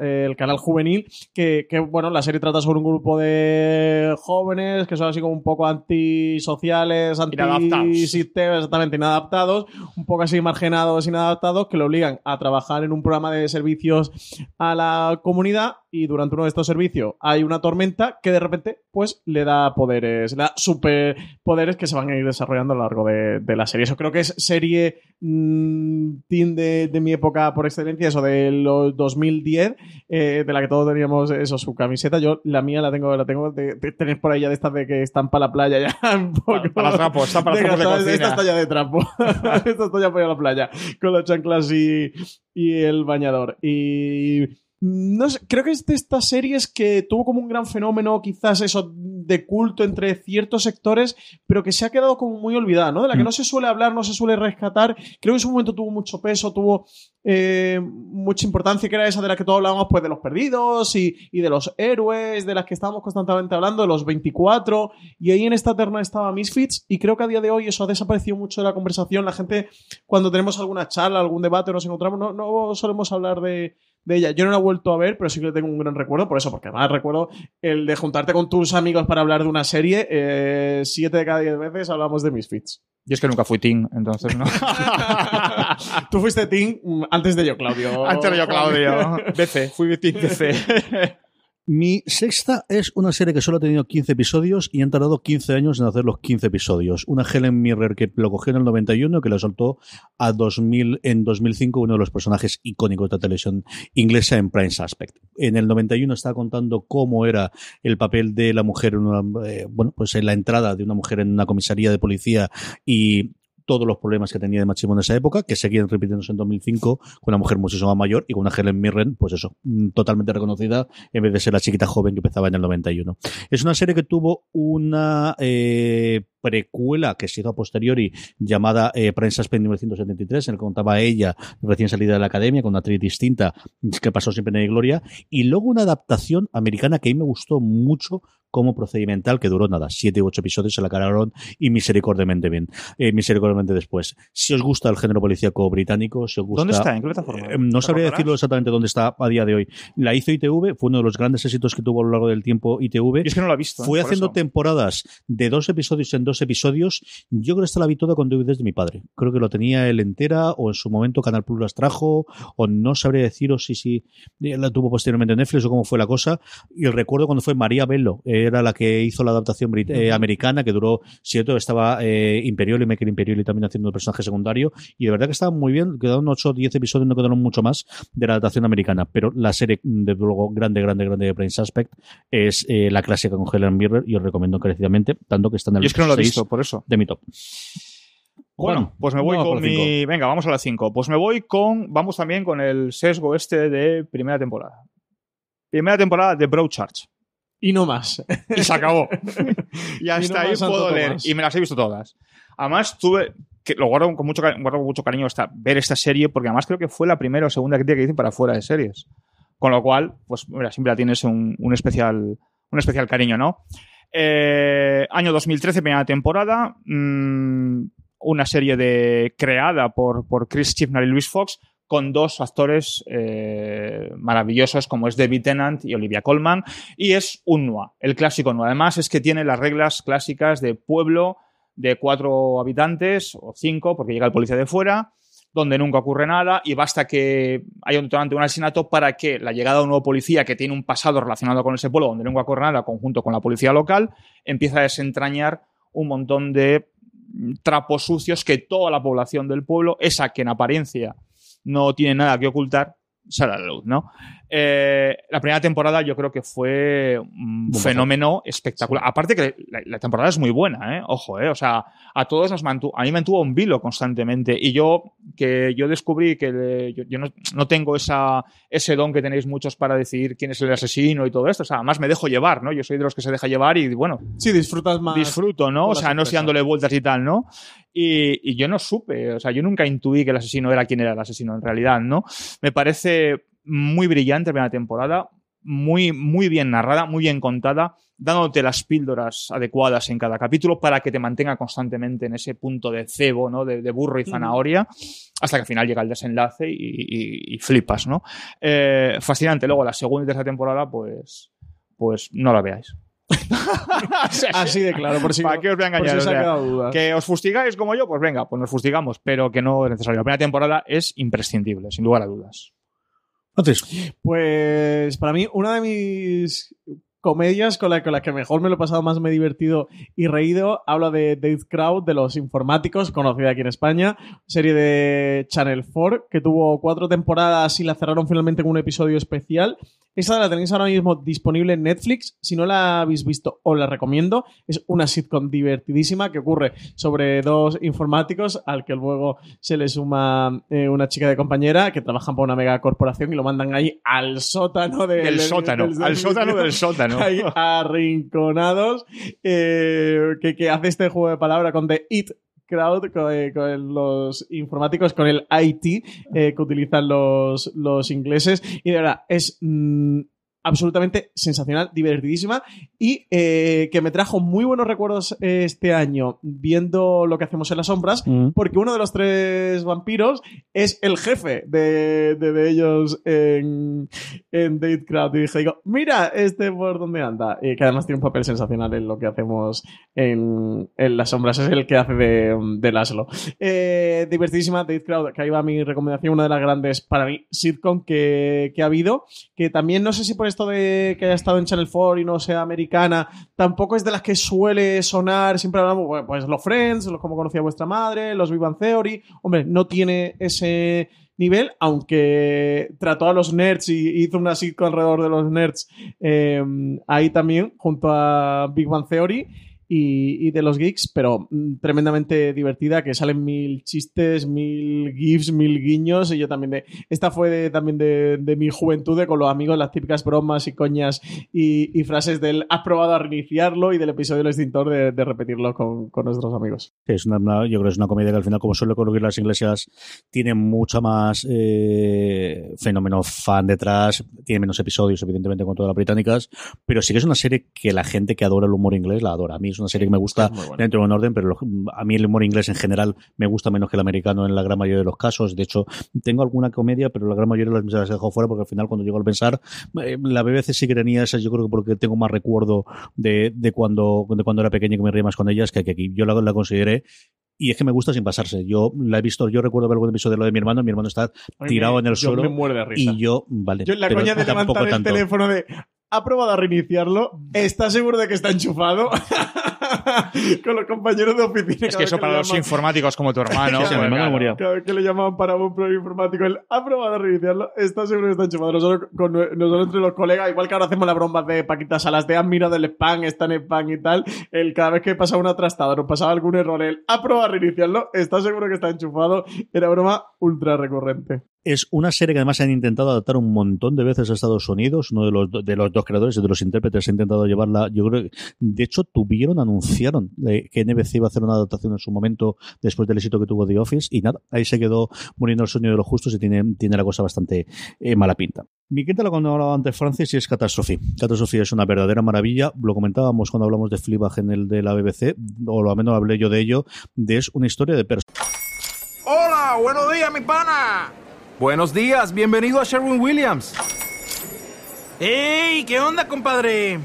el canal juvenil, que, que, bueno, la serie trata sobre un grupo de jóvenes que son así como un poco antisociales, antisistemas, exactamente, inadaptados, un poco así marginados, inadaptados, que lo obligan a trabajar en un programa de servicios a la comunidad y durante uno de estos servicios hay una tormenta que de repente pues le da poderes, le da superpoderes que se van a ir desarrollando a lo largo de, de la serie. Eso creo que es serie mm, teen de, de mi época por excelencia, eso de los 2010, eh, de la que todos teníamos eso, su camiseta. Yo la mía la tengo, la tengo, de, tenéis por ahí ya de estas de que están para la playa ya un poco. Para trapo, está para trapos de esta- cocina. Esta está ya de trapo. esta está ya para la playa con las chanclas y, y el bañador. Y no sé, creo que es de estas series que tuvo como un gran fenómeno, quizás eso de culto entre ciertos sectores, pero que se ha quedado como muy olvidada, ¿no? De la que Mm. no se suele hablar, no se suele rescatar. Creo que en su momento tuvo mucho peso, tuvo eh, mucha importancia, que era esa de la que todos hablábamos, pues de los perdidos y, y de los héroes, de las que estábamos constantemente hablando, de los 24. Y ahí en esta terna estaba Misfits, y creo que a día de hoy eso ha desaparecido mucho de la conversación. La gente, cuando tenemos alguna charla, algún debate, nos encontramos, no, no solemos hablar de, de ella. Yo no la he vuelto a ver, pero sí que tengo un gran recuerdo por eso, porque además recuerdo el de juntarte con tus amigos para hablar de una serie. eh, siete de cada diez veces hablamos de Misfits. Y es que nunca fui teen, entonces no. Tú fuiste Team mm, antes de yo, Claudio. Antes era yo, Claudio. BC, fui teen BC. Mi sexta es una serie que solo ha tenido 15 episodios y han tardado 15 años en hacer los 15 episodios. Una Helen Mirren que lo cogió en el 91 que lo soltó a 2000, en 2005 uno de los personajes icónicos de la televisión inglesa en Prime Suspect. En el 91 estaba contando cómo era el papel de la mujer en una, eh, bueno, pues en la entrada de una mujer en una comisaría de policía y todos los problemas que tenía de machismo en esa época, que seguían repitiéndose en 2005 con una mujer muchísimo más mayor y con una Helen Mirren, pues eso, mm, totalmente reconocida en vez de ser la chiquita joven que empezaba en el 91. Es una serie que tuvo una eh, precuela que se hizo a posteriori llamada eh, Prensa Spend 1973, en el que contaba ella recién salida de la academia con una actriz distinta que pasó sin pena ni gloria, y luego una adaptación americana que a mí me gustó mucho como procedimental que duró nada, siete u ocho episodios se la cararon y misericordiamente bien, eh, misericordiamente después. Si os gusta el género policíaco británico, si os gusta... ¿Dónde está? ¿En qué plataforma? Eh, no ¿Te sabría decirlo exactamente dónde está a día de hoy. La hizo ITV, fue uno de los grandes éxitos que tuvo a lo largo del tiempo ITV. Y es que no lo he visto. Fue ¿eh? Por haciendo eso. temporadas de dos episodios en dos episodios. Yo creo que esta la vi toda con DVDs de mi padre. Creo que lo tenía él entera, o en su momento Canal Plus las trajo, o no sabría deciros si, si la tuvo posteriormente en Netflix o cómo fue la cosa. Y recuerdo cuando fue María Bello, era la que hizo la adaptación brit- eh, americana, que duró siete, estaba eh, Imperioli, Michael Imperioli también haciendo el personaje secundario. Y de verdad que estaba muy bien, quedaron 8 o 10 episodios, no quedaron mucho más de la adaptación americana. Pero la serie, de luego, grande, grande, grande de Prince Aspect es eh, la clásica con Helen Mirren y os recomiendo encarecidamente, tanto que está en el Y es que no lo he 6 visto, por eso. de mi top. Bueno, pues me voy con cinco. mi. Venga, vamos a la 5. Pues me voy con. Vamos también con el sesgo este de primera temporada. Primera temporada de Broadchurch. Y no más. Y se acabó. y Y hasta no ahí Santo puedo leer. Tomás. Y me las he visto todas. Además, tuve. Que lo guardo con mucho, guardo mucho cariño esta, ver esta serie, porque además creo que fue la primera o segunda crítica que hice para fuera de series. Con lo cual, pues mira, siempre la tienes un, un especial, un especial cariño, ¿no? Eh, año 2013, primera temporada. mm, una serie de, creada por, por Chris Chibnall y Luis Fox, con dos actores eh, maravillosos como es David Tennant y Olivia Colman. Y es un NUA, el clásico NUA. Además, es que tiene las reglas clásicas de pueblo de cuatro habitantes o cinco, porque llega el policía de fuera, donde nunca ocurre nada y basta que haya un detonante, un asesinato para que la llegada de un nuevo policía que tiene un pasado relacionado con ese pueblo donde nunca ocurre nada, conjunto con la policía local, empieza a desentrañar un montón de trapos sucios que toda la población del pueblo, esa que en apariencia no tiene nada que ocultar, sale a la luz, ¿no? Eh, la primera temporada yo creo que fue un fenómeno espectacular. Aparte que la, la temporada es muy buena, ¿eh? Ojo, ¿eh? O sea, a todos nos mantuvo, a mí me mantuvo un vilo constantemente. Y yo, que yo descubrí que le- yo, yo no, no tengo esa, ese don que tenéis muchos para decidir quién es el asesino y todo esto. O sea, además me dejo llevar, ¿no? Yo soy de los que se deja llevar y, bueno, Sí, disfrutas más. disfruto, ¿no? O sea, no estoy dándole vueltas y tal, ¿no? Y, y yo no supe, o sea, yo nunca intuí que el asesino era quien era el asesino en realidad, ¿no? Me parece muy brillante la primera temporada, muy, muy bien narrada, muy bien contada, dándote las píldoras adecuadas en cada capítulo para que te mantenga constantemente en ese punto de cebo, ¿no? De, de burro y zanahoria, hasta que al final llega el desenlace y, y- y flipas, ¿no? Eh, fascinante. Luego la segunda y tercera temporada, pues, pues no la veáis. Así de claro, por si, ¿Para qué os voy a engañar? si os O ha sea, quedado duda. que os fustigáis como yo, pues venga, pues nos fustigamos, pero que no es necesario. La primera temporada es imprescindible, sin lugar a dudas. Entonces, Pues para mí, una de mis comedias con las con las que mejor me lo he pasado, más me he divertido y reído, habla de Dave Crowd, de los informáticos, conocida aquí en España, serie de Channel 4, que tuvo cuatro temporadas y la cerraron finalmente con un episodio especial. Esta la tenéis ahora mismo disponible en Netflix. Si no la habéis visto, os la recomiendo. Es una sitcom divertidísima que ocurre sobre dos informáticos al que luego se le suma eh, una chica de compañera que trabajan para una mega corporación y lo mandan ahí al sótano de- Del sótano, del al sótano del sótano. Arrinconados eh, que, que hace este juego de palabra con The It Crowd, con, eh, los informáticos, con el IT eh, que utilizan los, los ingleses. Y de verdad, es mm, absolutamente sensacional, divertidísima y eh, que me trajo muy buenos recuerdos eh, este año viendo lo que hacemos en las sombras, porque uno de los tres vampiros es el jefe de, de- de ellos en, en Date Crowd. Y dije, digo, mira este por dónde anda. Y que además tiene un papel sensacional en lo que hacemos en, en las sombras. Es el que hace de, de Laszlo. Eh, divertidísima Date Crowd, que ahí va mi recomendación, una de las grandes para mí sitcom que, que ha habido. Que también no sé si por esto de que haya estado en Channel 4 y no sea americana, tampoco es de las que suele sonar. Siempre hablamos, pues los Friends, los como conocía vuestra madre, los Big Bang Theory. Hombre, no tiene ese nivel, aunque trató a los nerds y hizo una sitcom alrededor de los nerds eh, ahí también, junto a Big Bang Theory y, de los geeks, pero mm, tremendamente divertida, que salen mil chistes, mil gifs, mil guiños, y yo también de... Esta fue de- también de, mi juventud, de con los amigos, las típicas bromas y coñas y, frases del has probado a reiniciarlo y del episodio del extintor de, repetirlo con, nuestros amigos. Sí, es una, yo creo que es una comedia que al final, como suele ocurrir las iglesias, tiene mucha más eh, fenómeno fan detrás, tiene menos episodios, evidentemente, con todas las británicas, pero sí que es una serie que la gente que adora el humor inglés la adora. A mí es una serie que me gusta buena. dentro de un orden, pero a mí el humor inglés en general me gusta menos que el americano en la gran mayoría de los casos. De hecho, tengo alguna comedia, pero la gran mayoría de las las he dejado fuera porque al final, cuando llego al pensar, eh, la BBC sí que tenía esas, yo creo que porque tengo más recuerdo de, de cuando de cuando era pequeño que me reía más con ellas que aquí. Yo la, la consideré y es que me gusta sin pasarse. Yo la he visto, yo recuerdo ver algún episodio de lo de mi hermano, mi hermano está tirado me- en el yo suelo me muero de risa. y yo, vale. Yo en la coña de levantar el teléfono de ¿ha probado a reiniciarlo? ¿Está seguro de que está enchufado? Con los compañeros de oficina. Es que eso para los llaman- informáticos como tu hermano. Mi pues, hermano claro. murió. Cada vez que le llamaban para un problema informático, él ha probado a reiniciarlo, está seguro que está enchufado. Nosotros, con, nosotros entre los colegas, igual que ahora hacemos las bromas de Paquita Salas, de han mirado el spam, está en spam y tal, él cada vez que pasaba una trastada, nos pasaba algún error, él ha probado a reiniciarlo, está seguro que está enchufado. Era broma ultra recurrente. Es una serie que además han intentado adaptar un montón de veces a Estados Unidos. Uno de los, de los dos creadores y de los intérpretes ha intentado llevarla. Yo creo que, de hecho, tuvieron, anunciaron eh, que NBC iba a hacer una adaptación en su momento después del éxito que tuvo The Office. Y nada, ahí se quedó muriendo el sueño de los justos y tiene, tiene la cosa bastante eh, mala pinta. Mi quinta lo cuando hablaba antes Francis y es Catastrophe. Catastrophe es una verdadera maravilla. Lo comentábamos cuando hablamos de Fleabag en el de la BBC, o al menos hablé yo de ello. De es una historia de personas Hola, buenos días, mi pana. Buenos días, bienvenido a Sherwin Williams. ¡Ey! ¿Qué onda, compadre?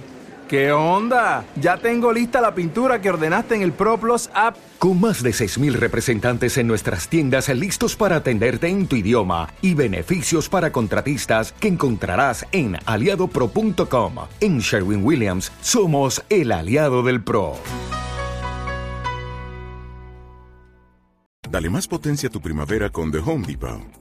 ¿Qué onda? Ya tengo lista la pintura que ordenaste en el ProPlus app. Con más de 6.000 representantes en nuestras tiendas listos para atenderte en tu idioma y beneficios para contratistas que encontrarás en aliadopro.com. En Sherwin Williams somos el aliado del PRO. Dale más potencia a tu primavera con The Home Depot.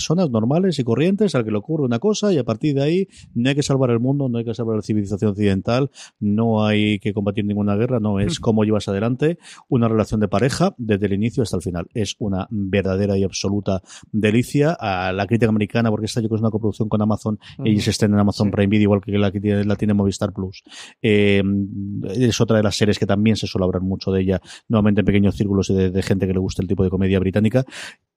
Personas normales y corrientes al que le ocurre una cosa y a partir de ahí no hay que salvar el mundo, no hay que salvar la civilización occidental, no hay que combatir ninguna guerra, no es cómo llevas adelante una relación de pareja desde el inicio hasta el final. Es una verdadera y absoluta delicia a la crítica americana porque esta yo creo que es una coproducción con Amazon y se estrena en Amazon Sí. Prime Video igual que la que tiene, la tiene Movistar Plus. Eh, es otra de las series que también se suele hablar mucho de ella, nuevamente en pequeños círculos y de, de gente que le gusta el tipo de comedia británica.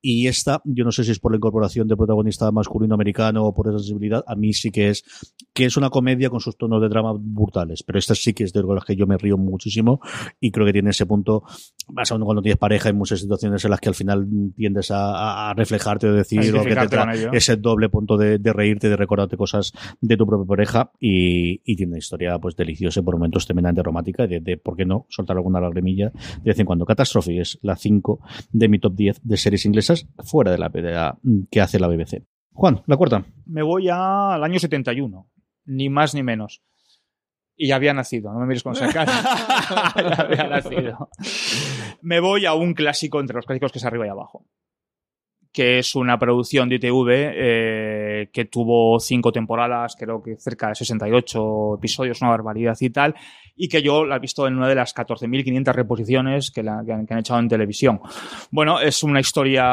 Y esta, yo no sé si es por la incorporación de protagonista masculino americano o por esa sensibilidad, a mí sí que es que es una comedia con sus tonos de drama brutales, pero esta sí que es de las que yo me río muchísimo y creo que tiene ese punto, más aún cuando tienes pareja, hay muchas situaciones en las que al final tiendes a, reflejarte o decir A o que te ese doble punto de, de reírte, de recordarte cosas de tu propia pareja y, y tiene una historia pues deliciosa y por momentos tremendamente romántica de, de, ¿por qué no?, soltar alguna lagrimilla de vez en cuando. Catastrophe es la 5 de mi top 10 de series inglesas fuera de la, de la- que hace la BBC. Juan, la cuarta. Me voy a- al año 71, ni más ni menos. Y ya había nacido, no me mires con esa cara. ya había nacido. Me voy a un clásico entre los clásicos que es arriba y abajo. Que es una producción de ITV eh, que tuvo cinco temporadas, creo que cerca de 68 episodios, una barbaridad y tal. Y que yo la he visto en una de las 14.500 reposiciones que, la- que han, que echado en televisión. Bueno, es una historia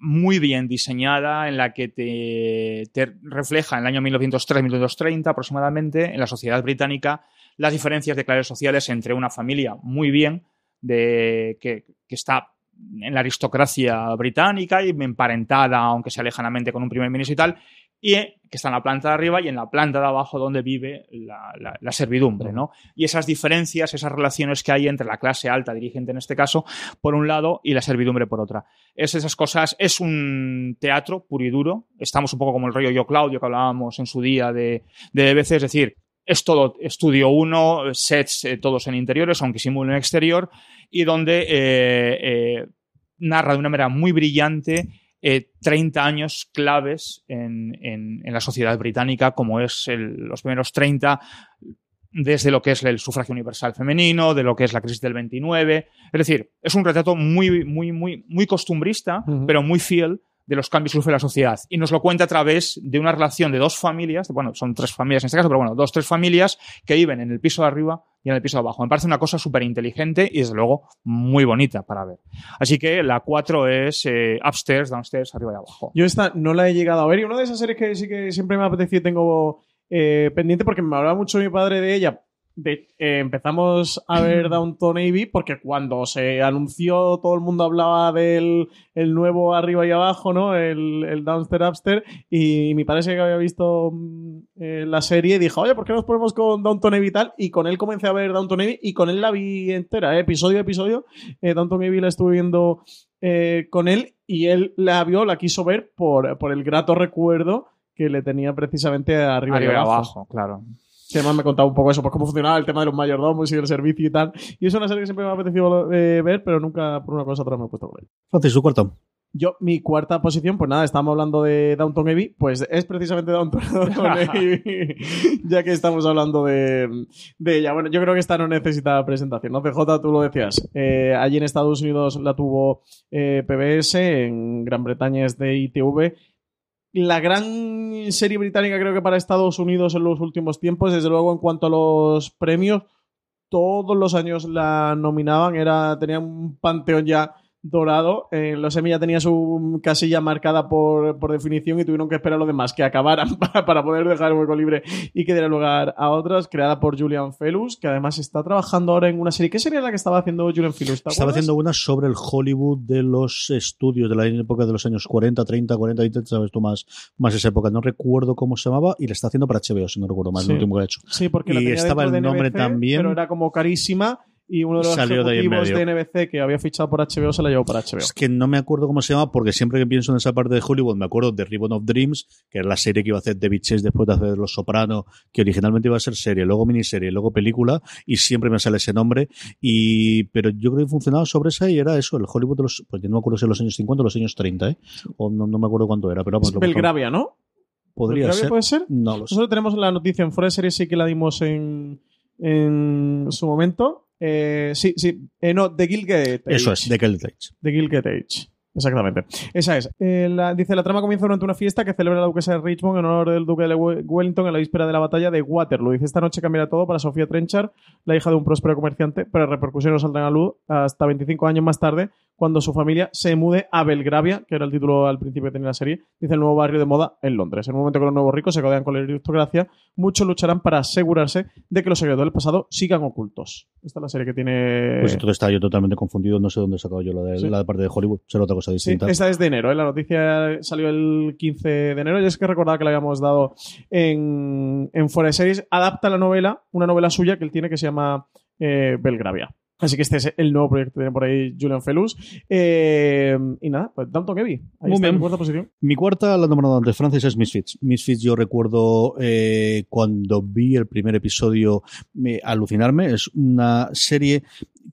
muy bien diseñada en la que te, te refleja en el año 1903-1930 aproximadamente en la sociedad británica las diferencias de clases sociales entre una familia muy bien de que, que está en la aristocracia británica y emparentada, aunque sea lejanamente con un primer ministro y tal, y que está en la planta de arriba y en la planta de abajo donde vive la, servidumbre, ¿no? Y esas diferencias, esas relaciones que hay entre la clase alta, dirigente en este caso, por un lado, y la servidumbre por otra. Es esas cosas, es un teatro puro y duro. Estamos un poco como el rollo Yo Claudio que hablábamos en su día de, de es decir, es todo estudio 1, sets eh, todos en interiores, aunque simulen exterior, y donde eh, eh, narra de una manera muy brillante eh, 30 años claves en, en- en la sociedad británica, como es el- los primeros 30, desde lo que es el sufragio universal femenino, de lo que es la crisis del 29. Es decir, es un retrato muy, muy, muy, muy costumbrista, pero muy fiel de los cambios que sufre la sociedad. Y nos lo cuenta a través de una relación de dos familias, bueno, son tres familias en este caso, pero bueno, dos, tres familias que viven en el piso de arriba y en el piso de abajo. Me parece una cosa súper inteligente y desde luego muy bonita para ver. Así que la 4 es eh, upstairs, downstairs, arriba y abajo. Yo esta no la he llegado a ver y una de esas series que sí que siempre me ha apetecido y tengo eh, pendiente porque me hablaba mucho mi padre de ella. De, eh, empezamos a ver Downton Abbey porque cuando se anunció todo el mundo hablaba del el nuevo arriba y abajo, ¿no? El, el downstairs upstairs y mi padre sí que había visto mm, eh, la serie y dijo, oye, ¿por qué nos ponemos con Downton Abbey y tal? Y con él comencé a ver Downton Abbey y con él la vi entera, ¿eh? episodio a episodio. Downton Abbey la estuve viendo con él y él la vio, la quiso ver por, por el grato recuerdo que le tenía precisamente arriba, Arriba y y abajo. abajo, claro. Que además me contaba un poco eso, pues cómo funcionaba el tema de los mayordomos y el servicio y tal. Y es una serie que siempre me ha apetecido eh, ver, pero nunca por una cosa otra me he puesto con él. Francis, su cuarto. Yo, mi cuarta posición, pues nada, estábamos hablando de Downton Abbey, pues es precisamente Downton Abbey, ya que estamos hablando de, de ella. Bueno, yo creo que esta no necesita presentación, ¿no? CJ, tú lo decías. Eh, allí en Estados Unidos la tuvo eh, PBS, en Gran Bretaña es de ITV. La gran serie británica creo que para Estados Unidos en los últimos tiempos, desde luego en cuanto a los premios, todos los años la nominaban, era, tenía un panteón ya dorado. Eh, los Emmy ya tenía su casilla marcada por, por definición y tuvieron que esperar a los demás que acabaran para, para poder dejar el hueco libre y que diera lugar a otras, creada por Julian Felus, que además está trabajando ahora en una serie. ¿Qué es la que estaba haciendo Julian Felus? ¿Te Estaba haciendo una sobre el Hollywood de los estudios de la época de los años 40, 30, 40, 20, sabes tú más, más esa época. No recuerdo cómo se llamaba y la está haciendo para HBO, si no recuerdo mal, Sí. el último que ha hecho. Sí, porque la Y tenía estaba el de nombre también. Pero era como carísima y uno de los Salió de ejecutivos. NBC que había fichado por HBO se la llevó para HBO. Es que no me acuerdo cómo se llama, porque siempre que pienso en esa parte de Hollywood me acuerdo de Ribbon of Dreams, que era la serie que iba a hacer David Chase después de hacer Los Soprano, que originalmente iba a ser serie, luego miniserie, luego película, y siempre me sale ese nombre. Y, pero yo creo que funcionaba sobre esa y era eso, el Hollywood de los, pues yo no me acuerdo si en los años 50 o los años 30, ¿eh? O no, no me acuerdo cuánto era, pero vamos, Es Belgravia, ¿no? podría ¿Belgravia ser. puede ser? No lo sé. Nosotros tenemos la noticia en Fuera de Series, sí que la dimos en, en su momento. Eh, sí, sí. Eh, no, The Gilded Age. Eso es, Age. The Gilded Age. Exactamente. Esa es. Eh, la- dice, la trama comienza durante una fiesta que celebra la duquesa de Richmond en honor del duque de We- Wellington en la víspera de la batalla de Waterloo. Dice, esta noche cambiará todo para Sofía Trenchard, la hija de un próspero comerciante, pero repercusiones no saldrán a luz hasta 25 años más tarde, cuando su familia se mude a Belgravia, que era el título al principio que tenía la serie, dice el nuevo barrio de moda en Londres. En el momento que los nuevos ricos se codean con la aristocracia, muchos lucharán para asegurarse de que los secretos del pasado sigan ocultos. Esta es la serie que tiene... Pues entonces estaba yo totalmente confundido, no sé dónde he sacado yo la de, Sí. la parte de Hollywood, será otra cosa Sí, distinta. esta es de enero, ¿eh? la noticia salió el 15 de enero. Yo es que recordaba que la habíamos dado en, en Fuera de Series. Adapta la novela, una novela suya que él tiene que se llama eh, Belgravia. Así que este es el nuevo proyecto que tiene por ahí Julian Felus. Eh, y nada, pues Downton Abbey. Ahí Muy está en bien. cuarta posición. Mi cuarta, la he nombrado antes, Francis, es Misfits. Misfits yo recuerdo eh, cuando vi el primer episodio me, alucinarme. Es una serie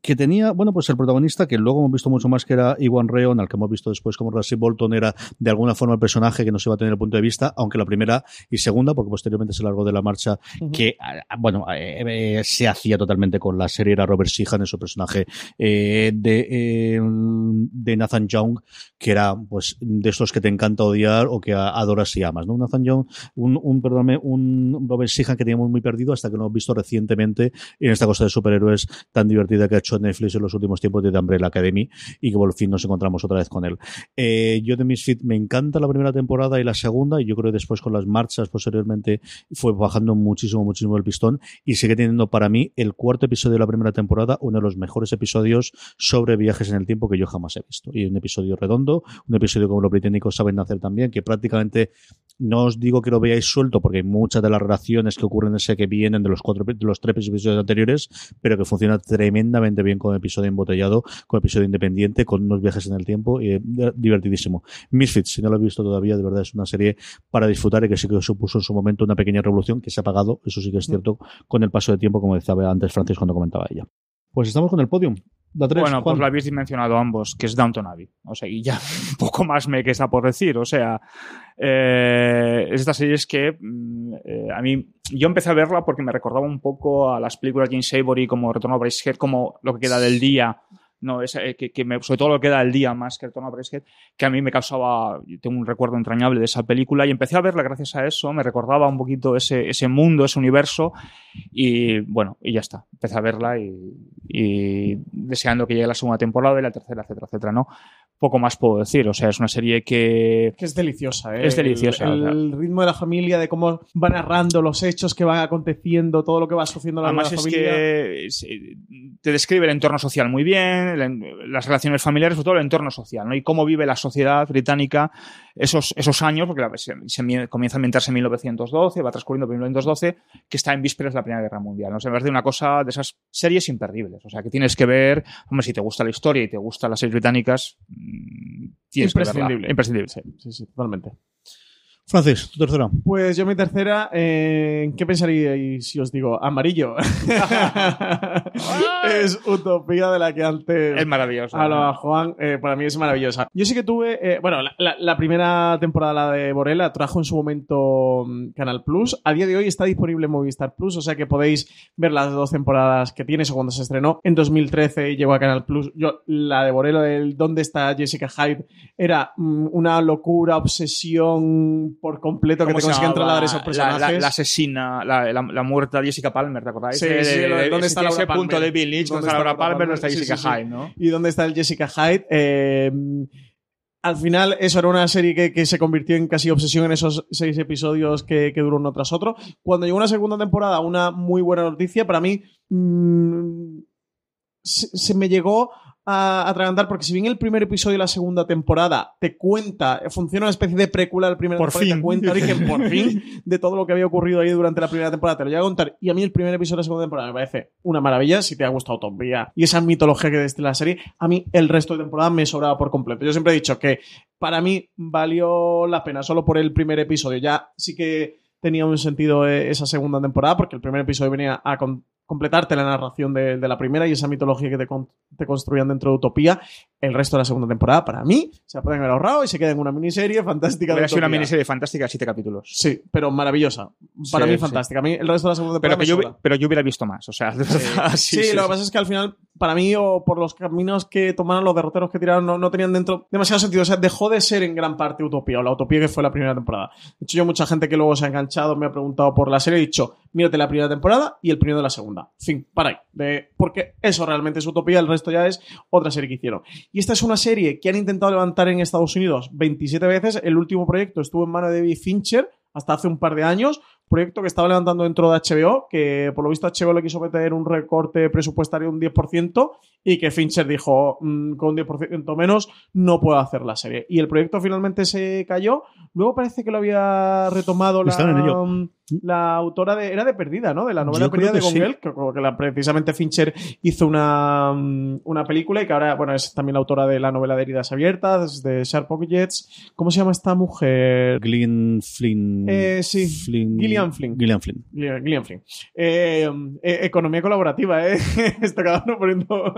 que tenía, bueno, pues el protagonista, que luego hemos visto mucho más que era Iwan Reon, al que hemos visto después como Ramsay Bolton, era de alguna forma el personaje que no se iba a tener el punto de vista, aunque la primera y segunda, porque posteriormente se largó de la marcha, que, bueno, eh, eh, se hacía totalmente con la serie, era Robert Sheehan, en su personaje eh, de, eh, de Nathan Young, que era pues de estos que te encanta odiar o que adoras y amas, ¿no? Nathan Young, un, un perdóname, un Robert Sheehan que teníamos muy perdido hasta que lo hemos visto recientemente en esta cosa de superhéroes tan divertida que ha hecho Netflix en los últimos tiempos de The Academy y que por fin nos encontramos otra vez con él. Eh, yo de Misfit me encanta la primera temporada y la segunda y yo creo que después con las marchas posteriormente fue bajando muchísimo, muchísimo el pistón y sigue teniendo para mí el cuarto episodio de la primera temporada uno de los mejores episodios sobre viajes en el tiempo que yo jamás he visto. Y un episodio redondo, un episodio como los británicos saben hacer también, que prácticamente no os digo que lo veáis suelto porque hay muchas de las relaciones que ocurren en ese que vienen de los cuatro de los tres episodios anteriores, pero que funciona tremendamente bien con episodio embotellado, con episodio independiente, con unos viajes en el tiempo y eh, divertidísimo. Misfits, si no lo he visto todavía, de verdad es una serie para disfrutar y que sí que supuso en su momento una pequeña revolución que se ha apagado, eso sí que es cierto, con el paso de tiempo, como decía antes Francis cuando comentaba ella. Pues estamos con el podium. La tres, bueno, Juan. pues lo habéis mencionado ambos, que es Downton Abbey. O sea, y ya un poco más me queda por decir. O sea, eh, estas series que mm, eh, a mí, yo empecé a verla porque me recordaba un poco a las películas de James Savory como Retorno a Bracehead, como lo que queda del día. No, es, eh, que, que sobre todo lo que queda del día más que Retorno a Bracehead, que a mí me causaba, tengo un recuerdo entrañable de esa película y empecé a verla gracias a eso, me recordaba un poquito ese, ese mundo, ese universo y bueno, y ya está. Empecé a verla y, y deseando que llegue la segunda temporada y la tercera, etcétera, etcétera, ¿no? Poco más puedo decir, o sea, es una serie que... Que es deliciosa, ¿eh? Es deliciosa, El, ritmo de la familia, de cómo va narrando los hechos que van aconteciendo, todo lo que va sucediendo en la Además la familia. que es- eh, te describe el entorno social muy bien, en- las relaciones familiares, sobre todo el entorno social, ¿no? Y cómo vive la sociedad británica esos, esos años, porque se, se mie- comienza a ambientarse en 1912, va transcurriendo por 1912, que está en vísperas de la Primera Guerra Mundial. ¿no? O sea, me parece una cosa de esas series imperdibles. O sea, que tienes que ver, hombre, si te gusta la historia y te gustan las series británicas, tienes que verla. Imprescindible. Imprescindible. Sí, sí, sí, totalmente. Francis, tu tercera. Pues yo mi tercera, eh, ¿en qué pensaríais si os digo amarillo? es Utopía de la que antes Es maravilloso. hablaba Juan. eh, para mí es maravillosa. Yo sí que tuve, eh, bueno, la, la- la primera temporada la de Borella trajo en su momento mm, Canal Plus. A día de hoy está disponible en Movistar Plus, o sea que podéis ver las dos temporadas que tiene, eso cuando se estrenó. En 2013 llegó a Canal Plus. Yo, la de Borella del ¿Dónde está Jessica Hyde? Era mm, una locura, obsesión por completo que ¿Cómo te llamaba? trasladar esos La- personajes. La, la asesina, la, la, la muerta Jessica Palmer, ¿te acordáis? Sí, De- sí, ¿dónde ese- está Laura ese punto de Bill Lynch, ¿dónde está Laura Palmer? ¿Dónde está Sí, sí, Jessica sí. Hyde, no? y dónde está el Jessica Hyde. Eh, al final, eso era una serie que, que se convirtió en casi obsesión en esos seis episodios que, que duró uno tras otro. Cuando llegó una segunda temporada, una muy buena noticia, para mí mm, se, se me llegó a atragantar porque si bien el primer episodio de la segunda temporada te cuenta, funciona una especie de precuela del primer Por temporada y fin. te cuenta origen por fin de todo lo que había ocurrido ahí durante la primera temporada, te lo llega a contar. Y a mí el primer episodio de la segunda temporada me parece una maravilla, si te ha gustado Utopía y esa mitología que destila la serie, a mí el resto de temporada me sobraba por completo. Yo siempre he dicho que para mí valió la pena solo por el primer episodio. Ya sí que tenía un sentido eh, esa segunda temporada porque el primer episodio venía a con- completarte la narración de, de la primera y esa mitología que te, con- te construían dentro de Utopía. El resto de la segunda temporada, para mí, se la pueden haber ahorrado y se queda en una miniserie fantástica. de Hubiera sido una miniserie fantástica de siete capítulos. Sí, pero maravillosa. Para Sí, mí sí. fantástica. A mí el resto de la segunda Pero, temporada que yo, pero yo hubiera visto más, o sea, de verdad. Sí, Sí, lo que pasa es que al final, para mí, o por los caminos que tomaron, los derroteros que tiraron, no, no tenían dentro demasiado sentido. O sea, dejó de ser en gran parte Utopía, o la Utopía que fue la primera temporada. De hecho, yo, mucha gente que luego se ha enganchado me ha preguntado por la serie, he dicho, mírate la primera temporada y el primero de la segunda. Fin, para ahí. Porque eso realmente es Utopía, el resto ya es otra serie que hicieron. Y esta es una serie que han intentado levantar en Estados Unidos 27 veces. El último proyecto estuvo en mano de David Fincher hasta hace un par de años. Proyecto que estaba levantando dentro de HBO, que por lo visto HBO le quiso meter un recorte presupuestario de un 10% y que Fincher dijo, "Mm, con un 10% menos no puedo hacer la serie. Y el proyecto finalmente se cayó. Luego parece que lo había retomado la, la autora de... Era de Perdida, ¿no? De la novela Yo Perdida de sí. Gongel, que, que la- precisamente Fincher hizo una, mm, una película y que ahora, bueno, es también la autora de la novela de Heridas Abiertas, de Sharp Objects. ¿Cómo se llama esta mujer? Gillian Flynn. Eh, sí. Flynn- Gillian Flynn. Gillian Flynn. Gillian Flynn. Eh, eh, economía colaborativa, ¿eh? Está cada uno poniendo.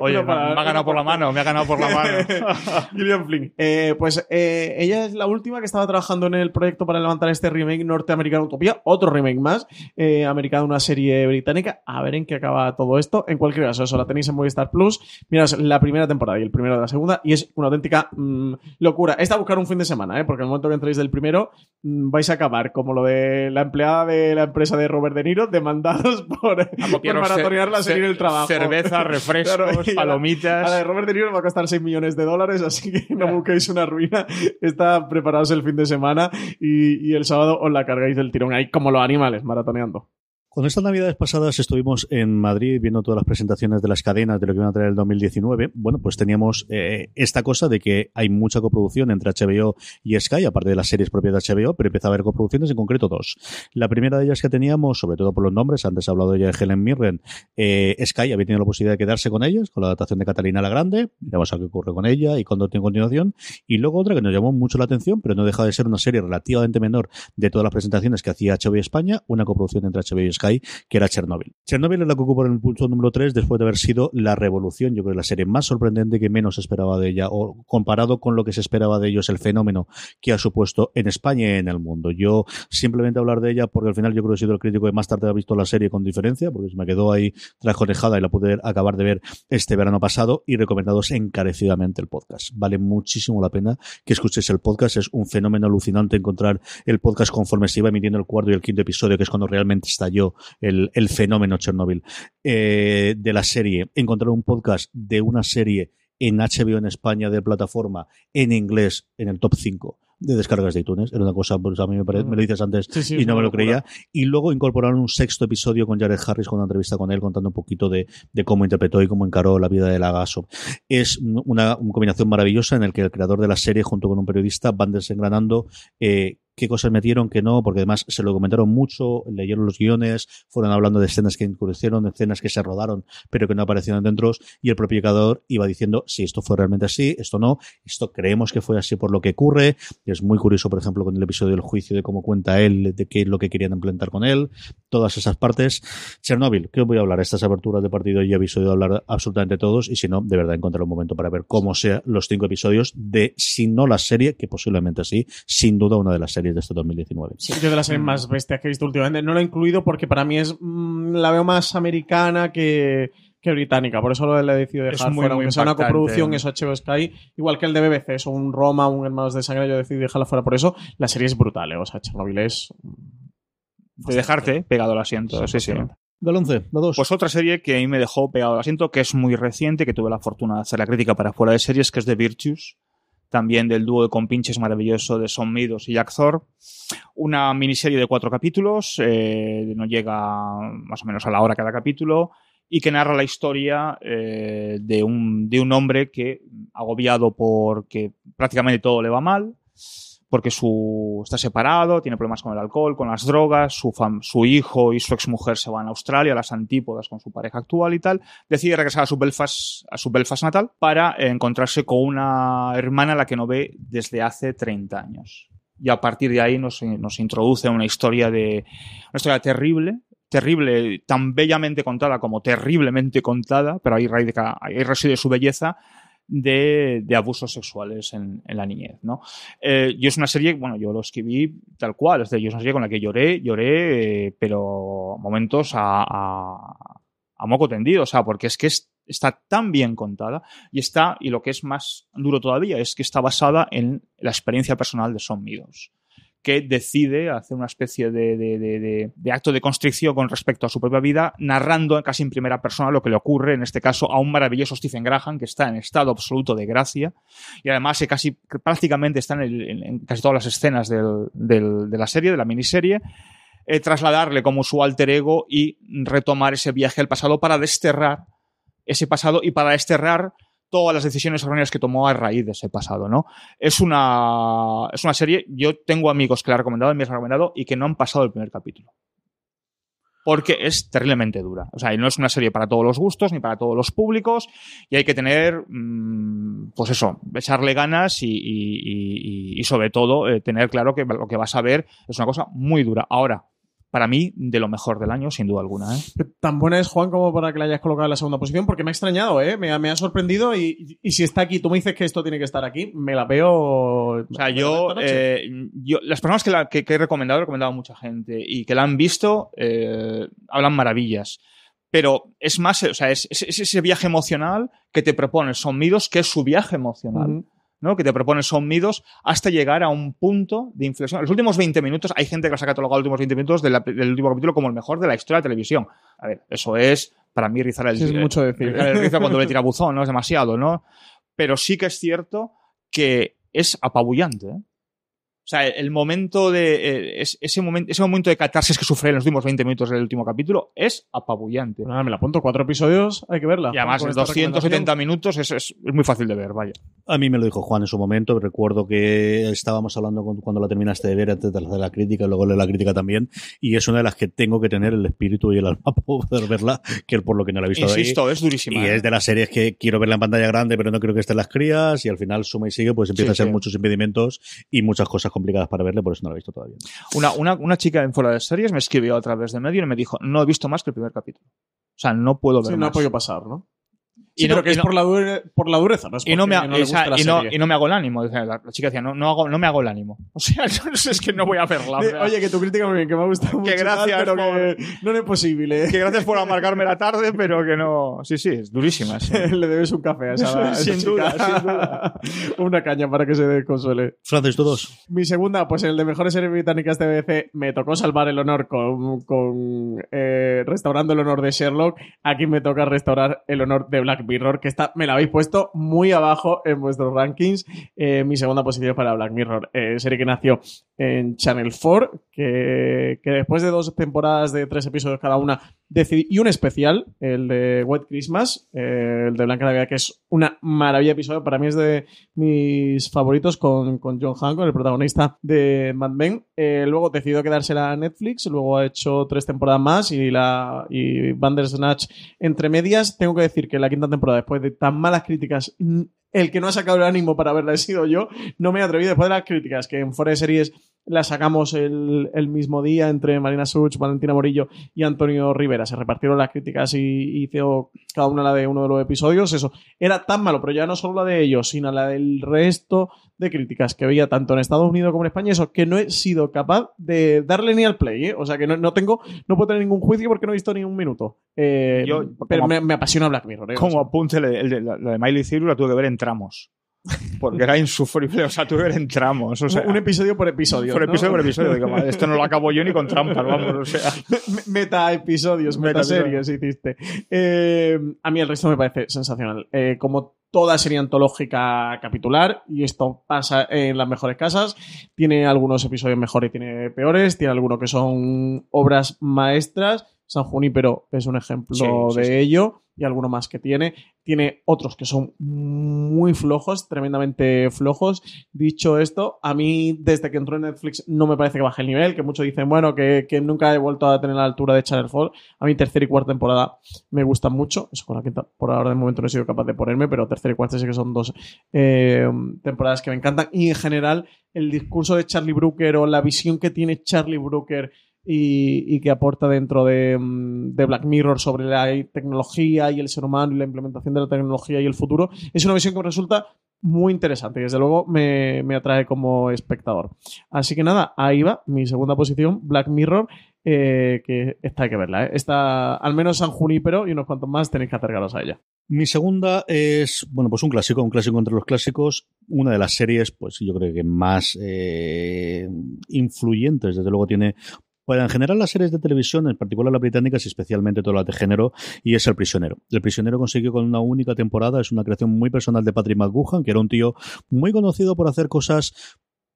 Oye, me, ha ganado por la mano, me ha ganado por la mano. Gillian Flynn. Eh, pues eh, ella es la última que estaba trabajando en el proyecto para levantar este remake norteamericano Utopía, otro remake más, eh, americano, una serie británica. A ver en qué acaba todo esto. En cualquier caso, eso la tenéis en Movistar Plus. Miraos la primera temporada y el primero de la segunda, y es una auténtica mm, locura. Esta a buscar un fin de semana, ¿eh? porque en el momento que entréis del primero, mm, vais a acabar como lo de la empleada de la empresa de Robert De Niro demandados por, por maratonear la serie en el trabajo. cerveza, refrescos, palomitas. A la de Robert De Niro va a costar 6 millones de dólares, así que no busquéis una ruina. Está preparados el fin de semana y, y el sábado os la cargáis del tirón ahí como los animales maratoneando. Cuando estas navidades pasadas estuvimos en Madrid viendo todas las presentaciones de las cadenas de lo que iban a traer el 2019, bueno, pues teníamos eh, esta cosa de que hay mucha coproducción entre HBO y Sky, aparte de las series propias de HBO, pero empieza a haber coproducciones, en concreto dos. La primera de ellas que teníamos, sobre todo por los nombres, antes he hablado ella de Helen Mirren, eh, Sky había tenido la posibilidad de quedarse con ellas, con la adaptación de Catalina la Grande, miramos a qué ocurre con ella y cuándo tiene continuación, y luego otra que nos llamó mucho la atención, pero no deja de ser una serie relativamente menor de todas las presentaciones que hacía HBO España, una coproducción entre HBO y Sky, que era Chernobyl. Chernobyl es la que ocupa el punto número 3 después de haber sido la revolución, yo creo, la serie más sorprendente que menos esperaba de ella, o comparado con lo que se esperaba de ellos, el fenómeno que ha supuesto en España y en el mundo. Yo simplemente hablar de ella porque al final yo creo que he sido el crítico que más tarde ha visto la serie con diferencia, porque se me quedó ahí trajonejada y la pude acabar de ver este verano pasado y recomendados encarecidamente el podcast. Vale muchísimo la pena que escuchéis el podcast, es un fenómeno alucinante encontrar el podcast conforme se iba emitiendo el cuarto y el quinto episodio, que es cuando realmente estalló el, el fenómeno Chernobyl eh, de la serie. Encontrar un podcast de una serie en HBO en España de plataforma en inglés en el top 5 de descargas de iTunes. Era una cosa, pues a mí me, parece, me lo dices antes Sí, sí, y no me lo locura. creía. Y luego incorporaron un sexto episodio con Jared Harris, con una entrevista con él, contando un poquito de, de cómo interpretó y cómo encaró la vida de Lagaso. Es una, una combinación maravillosa en el que el creador de la serie, junto con un periodista, van desengranando eh, qué cosas metieron, qué no, porque además se lo comentaron mucho, leyeron los guiones, fueron hablando de escenas que incurrieron, de escenas que se rodaron, pero que no aparecieron dentro, y el propio creador iba diciendo si esto fue realmente así, esto no, esto creemos que fue así por lo que ocurre. Es muy curioso, por ejemplo, con el episodio del juicio de cómo cuenta él, de qué es lo que querían implementar con él, todas esas partes. Chernobyl, ¿qué os voy a hablar? Estas aperturas de partido ya habéis oído hablar absolutamente todos, y si no, de verdad encontrar un momento para ver cómo sean los cinco episodios de, si no la serie, que posiblemente sí, sin duda una de las series de este 2019. Sí, yo de las series más bestias que he visto últimamente. No lo he incluido porque para mí es mm, la veo más americana que, que británica. Por eso lo he decidido Es dejar muy, fuera. muy Aunque sea una coproducción, es HBO Sky. Igual que el de BBC, es un Roma, un Hermanos de Sangre. Yo decidí dejarla fuera por eso. La serie es brutal, ¿eh? O sea, Chernobyl es... De dejarte pegado al asiento. Sí, sí. Del 11, la 2. Pues otra serie que a mí me dejó pegado al asiento, que es muy reciente, que tuve la fortuna de hacer la crítica para fuera de series, que es The Virtues, también del dúo de compinches maravilloso de Son Meadows y Jack Thor. Una miniserie de cuatro capítulos, eh, no llega más o menos a la hora cada capítulo, y que narra la historia eh, de, un, de un hombre que, agobiado porque prácticamente todo le va mal, porque su, está separado, tiene problemas con el alcohol, con las drogas, su, fam- su hijo y su exmujer se van a Australia, a las antípodas con su pareja actual y tal, decide regresar a su Belfast, a su Belfast natal para encontrarse con una hermana a la que no ve desde hace 30 años. Y a partir de ahí nos, nos introduce una historia de, una historia terrible, terrible, tan bellamente contada como terriblemente contada, pero ahí, radica- ahí reside su belleza, de, de abusos sexuales en, en la niñez, ¿no? Eh, yo es una serie, bueno, yo lo escribí tal cual, es decir, yo es una serie con la que lloré, lloré, eh, pero momentos a, a, a moco tendido, o sea, porque es que es- está tan bien contada y está, y lo que es más duro todavía, es que está basada en la experiencia personal de Son Meadows que decide hacer una especie de, de- acto de constricción con respecto a su propia vida, narrando casi en primera persona lo que le ocurre, en este caso, a un maravilloso Stephen Graham, que está en estado absoluto de gracia, y además que casi que prácticamente está en, casi todas las escenas de la serie, de la miniserie, eh, trasladarle como su alter ego y retomar ese viaje al pasado para desterrar ese pasado y para desterrar todas las decisiones erróneas que tomó a raíz de ese pasado, ¿no? Es una, es una serie, yo tengo amigos que la han recomendado me han recomendado y que no han pasado el primer capítulo. Porque es terriblemente dura. O sea, y no es una serie para todos los gustos ni para todos los públicos y hay que tener, mm, pues eso, echarle ganas y, y- y- y sobre todo eh, tener claro que lo que vas a ver es una cosa muy dura. Ahora, para mí, de lo mejor del año, sin duda alguna. ¿eh? Tan buena es Juan como para que la hayas colocado en la segunda posición, porque me ha extrañado, ¿eh? Me, ha- me ha sorprendido y, y si está aquí, tú me dices que esto tiene que estar aquí, me la veo. O sea, yo, eh, yo las personas que, la, que, que he recomendado, he recomendado a mucha gente y que la han visto, hablan maravillas. Pero es más, o sea, es, es- es ese viaje emocional que te propone Son Midos, que es su viaje emocional. ¿No? que te proponen son midos hasta llegar a un punto de inflexión. Los últimos 20 minutos, hay gente que los ha catalogado los últimos 20 minutos del último capítulo como el mejor de la historia de la televisión. A ver, eso es para mí rizar el, Sí, es mucho decir. el rizo cuando ve tirabuzón, no es demasiado, ¿no? Pero sí que es cierto que es apabullante. ¿eh? O sea, el momento de. eh, es- ese, momento, ese momento de catarsis que sufre en los últimos 20 minutos del último capítulo es apabullante. Nada, me la apunto. Cuatro episodios, hay que verla. Y además, Con en esta 270 minutos es, es, es muy fácil de ver, vaya. A mí me lo dijo Juan en su momento. Recuerdo que estábamos hablando con- cuando la terminaste de ver antes de hacer la crítica y luego leer la crítica también. Y es una de las que tengo que tener el espíritu y el alma para poder verla, que por lo que no la he visto de ahí. Insisto, es durísima. Y ¿eh? es de las series que quiero verla en pantalla grande, pero no creo que estén las crías. Y al final suma y sigue, pues empieza Sí, a ser sí. muchos impedimentos y muchas cosas complicadas para verle, por eso no la he visto todavía. Una, una, una chica en fuera de series me escribió a través de medio y me dijo: No he visto más que el primer capítulo. O sea, no puedo ver Sí, no ha podido pasar, ¿no? Y no- pero que y es no- por, la dure- por la dureza, ¿no? Es y no, me, no esa- y, no, y no me hago el ánimo. Decía, La, la chica decía, no, no, hago, no me hago el ánimo. O sea, es que no voy a verla. o sea, Oye, que tu crítica muy bien, que me ha gustado mucho. Que gracias pero por- que no es posible. que gracias por amargarme la tarde, pero que no. Sí, sí, es durísima. sí. Le debes un café a esa, a esa Sin chica. duda, sin duda. Una caña para que se desconsuele. Francis, tú dos. Mi segunda, pues el de mejores series británicas de BBC, me tocó salvar el honor con, con eh, restaurando el honor de Sherlock. Aquí me toca restaurar el honor de Black Mirror, que está, me la habéis puesto muy abajo en vuestros rankings. Eh, mi segunda posición para Black Mirror, eh, serie que nació en Channel 4, que, que después de dos temporadas de tres episodios cada una, decidí, y un especial, el de White Christmas, eh, el de Blanca Navidad, que es una maravilla episodio. Para mí es de mis favoritos con, con John Hancock, el protagonista de Mad Men. Eh, luego decidió quedársela a Netflix, luego ha hecho tres temporadas más y la y Bandersnatch entre medias. Tengo que decir que la quinta temporada, después de tan malas críticas, el que no ha sacado el ánimo para verla he sido yo. No me he atrevido después de las críticas que en Fuera de Series las sacamos el, el mismo día entre Marina Such, Valentina Morillo y Antonio Rivera. Se repartieron las críticas y, y hizo cada una la de uno de los episodios. Eso era tan malo, pero ya no solo la de ellos, sino la del resto de críticas que veía tanto en Estados Unidos como en España. Eso que no he sido capaz de darle ni al play. ¿eh? O sea que no, no tengo, no puedo tener ningún juicio porque no he visto ni un minuto. Eh, Yo, pero me, me apasiona Black Mirror. ¿eh? O Como sea, apunte, la, la de Miley Cyrus la tuve que ver en tramos. Porque era insufrible, o sea, tuve que ver en tramos. O sea, un episodio por episodio. por ¿no? episodio por episodio. Digo, madre, esto no lo acabo yo ni con trampas, vamos, o sea. Me- Meta episodios, meta series hiciste. Eh, a mí el resto me parece sensacional. Eh, como toda serie antológica capitular, y esto pasa en las mejores casas, tiene algunos episodios mejores y tiene peores, tiene algunos que son obras maestras. San Junípero es un ejemplo sí, de sí. ello y alguno más que tiene. Tiene otros que son muy flojos, tremendamente flojos. Dicho esto, a mí desde que entró en Netflix no me parece que baje el nivel, que muchos dicen, bueno, que, que nunca he vuelto a tener la altura de Channel 4. A mí tercera y cuarta temporada me gustan mucho. Eso con la quinta por ahora de momento no he sido capaz de ponerme, pero tercera y cuarta sí que son dos eh, temporadas que me encantan. Y en general el discurso de Charlie Brooker o la visión que tiene Charlie Brooker y, que aporta dentro de, mm, de Black Mirror sobre la tecnología y el ser humano y la implementación de la tecnología y el futuro, es una visión que me resulta muy interesante y desde luego me, me atrae como espectador. Así que nada, ahí va mi segunda posición, Black Mirror, eh, que esta hay que verla. ¿eh? Al menos San Junípero y unos cuantos más tenéis que acercaros a ella. Mi segunda es, bueno, pues un clásico, un clásico entre los clásicos, una de las series, pues yo creo que más eh, influyentes, desde luego tiene bueno, en general las series de televisión, en particular las británicas y especialmente todas las de género, y es El Prisionero. El Prisionero consiguió con una única temporada, es una creación muy personal de Patrick McGoohan, que era un tío muy conocido por hacer cosas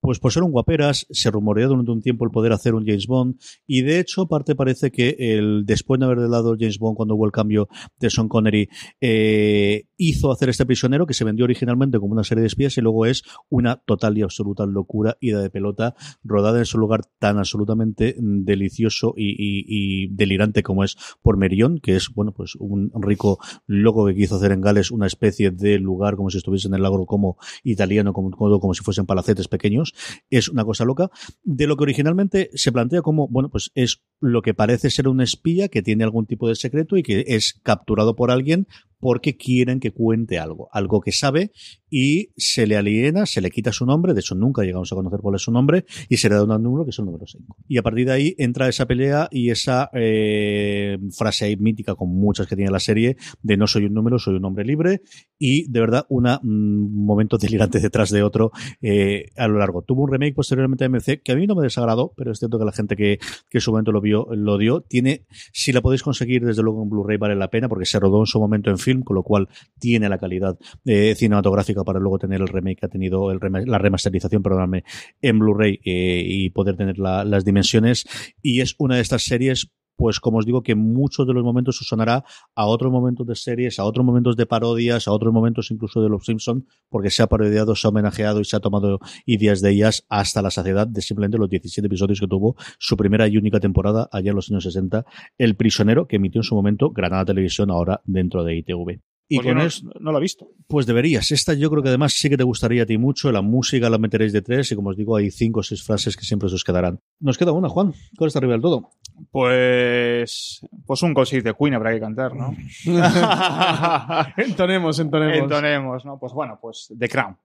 pues por ser un guaperas, se rumoreó durante un tiempo el poder hacer un James Bond, y de hecho, parte parece que el, después de haber dado James Bond cuando hubo el cambio de Sean Connery, eh, hizo hacer este prisionero que se vendió originalmente como una serie de espías y luego es una total y absoluta locura, ida de pelota, rodada en su lugar tan absolutamente delicioso y, delirante como es por Merion, que es, bueno, pues un rico loco que quiso hacer en Gales una especie de lugar como si estuviese en el lago como italiano, como, como si fuesen palacetes pequeños. Es una cosa loca. De lo que originalmente se plantea como, bueno, pues es lo que parece ser un espía que tiene algún tipo de secreto y que es capturado por alguien porque quieren que cuente algo, algo que sabe y se le aliena, se le quita su nombre, de hecho nunca llegamos a conocer cuál es su nombre, y se le da un número que es el número 5. Y a partir de ahí entra esa pelea y esa eh, frase ahí mítica con muchas que tiene la serie de no soy un número, soy un hombre libre, y de verdad un momento delirante detrás de otro eh, a lo largo. Tuvo un remake posteriormente de MC que a mí no me desagradó, pero es cierto que la gente que, que en su momento lo vio, lo dio. Tiene, si la podéis conseguir desde luego en Blu-ray vale la pena porque se rodó en su momento en con lo cual tiene la calidad eh, cinematográfica para luego tener el remake que ha tenido, el rema- la remasterización, perdóname, en Blu-ray eh, y poder tener la- las dimensiones. Y es una de estas series pues como os digo que muchos de los momentos os sonará a otros momentos de series, a otros momentos de parodias, a otros momentos incluso de los Simpson, porque se ha parodiado, se ha homenajeado y se ha tomado ideas de ellas hasta la saciedad de simplemente los 17 episodios que tuvo su primera y única temporada allá en los años 60, El prisionero, que emitió en su momento Granada Televisión, ahora dentro de ITV. Y Pues con no, esto, no lo he visto. pues deberías. Esta yo creo que además sí que te gustaría a ti mucho. La música la meteréis de tres y como os digo, hay cinco o seis frases que siempre os quedarán. Nos queda una, Juan. ¿Cuál está arriba del todo? Pues, pues un cosito de Queen habrá que cantar, ¿no? entonemos, entonemos. Entonemos, ¿no? Pues bueno, pues The Crown.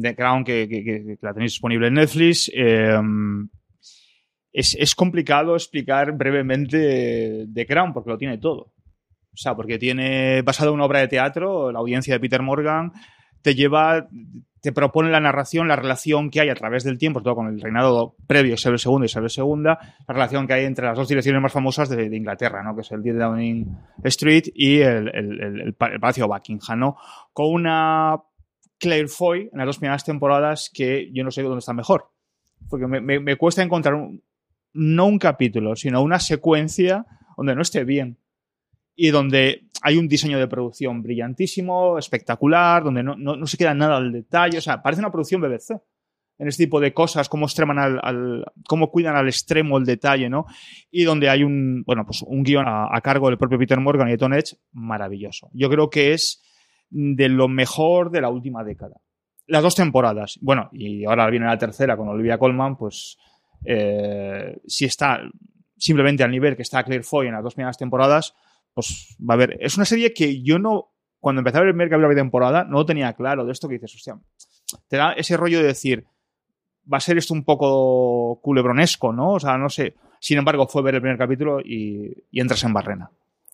The Crown que, que- que- que la tenéis disponible en Netflix. Eh, es, es complicado explicar brevemente The Crown porque lo tiene todo. O sea, porque tiene, basado en una obra de teatro, la audiencia de Peter Morgan te lleva, te propone la narración, la relación que hay a través del tiempo, todo con el reinado previo Isabel II y Isabel II, la relación que hay entre las dos direcciones más famosas de, de Inglaterra, ¿no? que es el 10 de Downing Street y el, el- el- el Palacio Buckingham, ¿no? con una Claire Foy en las dos primeras temporadas que yo no sé dónde está mejor. Porque me, me- me cuesta encontrar un- no un capítulo, sino una secuencia donde no esté bien y donde hay un diseño de producción brillantísimo, espectacular, donde no, no- no se queda nada al detalle. O sea, parece una producción BBC. En este tipo de cosas, cómo extreman al, al- cómo cuidan al extremo el detalle, ¿no? Y donde hay un, bueno, pues un guion a, cargo del propio Peter Morgan y de Tom Edge maravilloso. Yo creo que es de lo mejor de la última década. Las dos temporadas. Bueno, y ahora viene la tercera con Olivia Colman, pues eh, si está simplemente al nivel que está Claire Foy en las dos primeras temporadas, pues va a haber. Es una serie que yo no, cuando empecé a ver el primer capítulo de temporada, no lo tenía claro de esto que dices, hostia, te da ese rollo de decir, va a ser esto un poco culebronesco, ¿no? O sea, no sé. Sin embargo, fue ver el primer capítulo y, entras en barrena.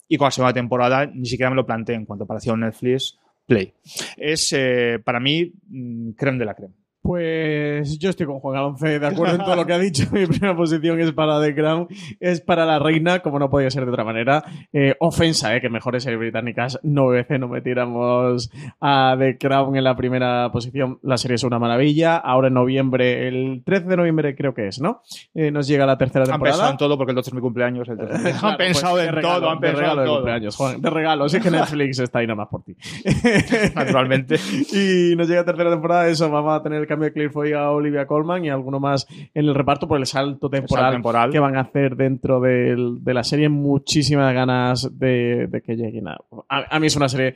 Y con la segunda temporada ni siquiera me lo planteé en cuanto apareció Netflix Play. Es, eh, para mí, mm, creme de la creme. Pues yo estoy con Juan Alonce, de acuerdo en todo lo que ha dicho. Mi primera posición es para The Crown, es para la reina, como no podía ser de otra manera. Eh, ofensa, eh, que mejores series británicas no BBC no metiéramos a The Crown en la primera posición. La serie es una maravilla. Ahora en noviembre, el 13 de noviembre creo que es, ¿no? Eh, nos llega la tercera Han temporada. pensado en todo porque el 12 es mi cumpleaños. el 13. Claro, han pensado pues, en de regalo, todo, han de pensado regalo en de todo. cumpleaños, Juan, de regalo. Sí que Netflix está ahí nada más por ti. Naturalmente. Y nos llega tercera temporada, eso, vamos a tener el cambio de Claire a Olivia Colman y alguno más en el reparto por el salto temporal, salto temporal. que van a hacer dentro del- de la serie. Muchísimas ganas de, de que lleguen a, a... a mí es una serie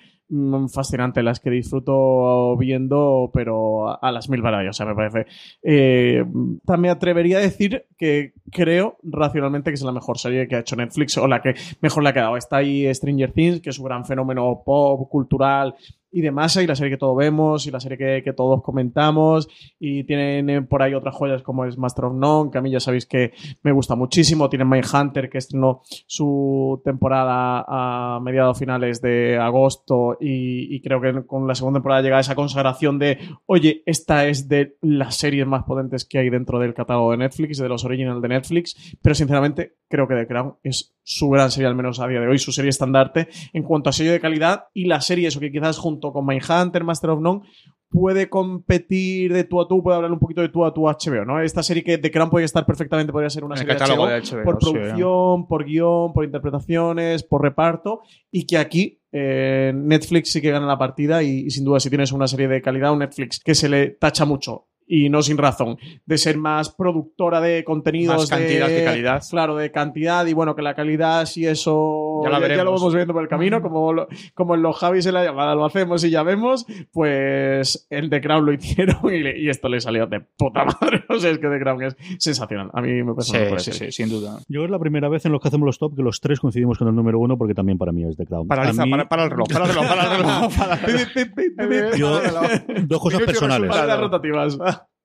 fascinante, las que disfruto viendo, pero a, las mil maravillas, me parece. Eh, también atrevería a decir que creo racionalmente que es la mejor serie que ha hecho Netflix o la que mejor le ha quedado. Está ahí Stranger Things, que es un gran fenómeno pop, cultural y demás, y la serie que todos vemos, y la serie que, que todos comentamos, y tienen eh, por ahí otras joyas como es Master of None, que a mí ya sabéis que me gusta muchísimo, tienen Mindhunter, que estrenó su temporada a mediados finales de agosto, y, creo que con la segunda temporada llega esa consagración de, oye, esta es de las series más potentes que hay dentro del catálogo de Netflix, de los originals de Netflix, pero sinceramente creo que The Crown es su gran serie, al menos a día de hoy, su serie estandarte en cuanto a sello de calidad y la serie, eso que quizás junto con Mindhunter, Master of None, puede competir de tú a tú, puede hablar un poquito de tú a tú a HBO, ¿no? Esta serie que The Crown podría estar perfectamente, podría ser una el serie de HBO, de HBO, por sí, producción, por guion, por interpretaciones, por reparto, y que aquí eh, Netflix sí que gana la partida y, y sin duda si tienes una serie de calidad, un Netflix que se le tacha mucho y no sin razón, de ser más productora de contenidos. Más cantidad de, que calidad. Claro, de cantidad y bueno, que la calidad si eso Ya la lo veremos. vamos viendo por el camino, como, lo- como en los Javis en la llamada lo hacemos y ya vemos, pues en The Crown lo hicieron y, le- y esto le salió de puta madre. O sea, es que The Crown es sensacional. A mí me parece Sí, sí, sí, sin duda. Yo es la primera vez en los que hacemos los top que los tres coincidimos con el número uno porque también para mí es The Crown. Paraliza, mí- para, para el reloj, para el reloj, para el reloj. para- Yo- dos cosas personales. Para las rotativas.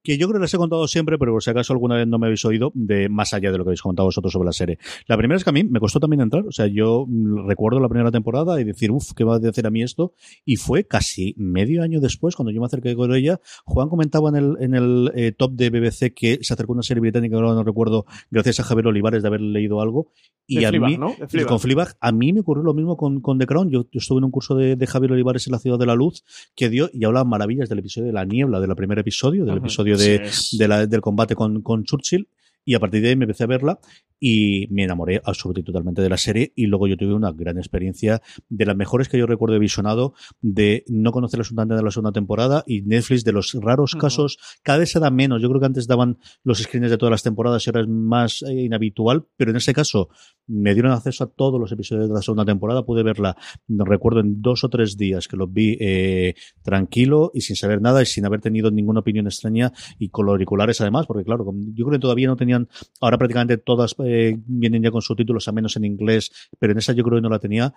Que yo creo que les he contado siempre, pero por si acaso alguna vez no me habéis oído, de más allá de lo que habéis contado vosotros sobre la serie. La primera es que a mí me costó también entrar, o sea, yo recuerdo la primera temporada y decir, uff, ¿qué va a decir a mí esto? Y fue casi medio año después, cuando yo me acerqué con ella, Juan comentaba en el, en el eh, top de BBC que se acercó una serie británica, ahora no recuerdo, gracias a Javier Olivares de haber leído algo. Y De a Fleabag, mí, ¿no? Fleabag. con Fleabag, a mí me ocurrió lo mismo con, con The Crown. Yo, yo estuve en un curso de, de Javier Olivares en la Ciudad de la Luz que dio y hablaba maravillas del episodio de la niebla, del primer episodio, del episodio de, Sí, de la- del combate con, con Churchill. Y a partir de ahí me empecé a verla y me enamoré absolutamente totalmente de la serie. Y luego yo tuve una gran experiencia de las mejores que yo recuerdo he visionado, de no conocer absolutamente de la segunda temporada y Netflix de los raros casos. Cada vez se da menos. Yo creo que antes daban los screens de todas las temporadas y ahora es más eh, inhabitual. Pero en ese caso me dieron acceso a todos los episodios de la segunda temporada. Pude verla, recuerdo, en dos o tres días que los vi eh, tranquilo y sin saber nada y sin haber tenido ninguna opinión extraña y con los auriculares además, porque claro, yo creo que todavía no tenían, ahora prácticamente todas eh, vienen ya con subtítulos, a menos en inglés, pero en esa yo creo que no la tenía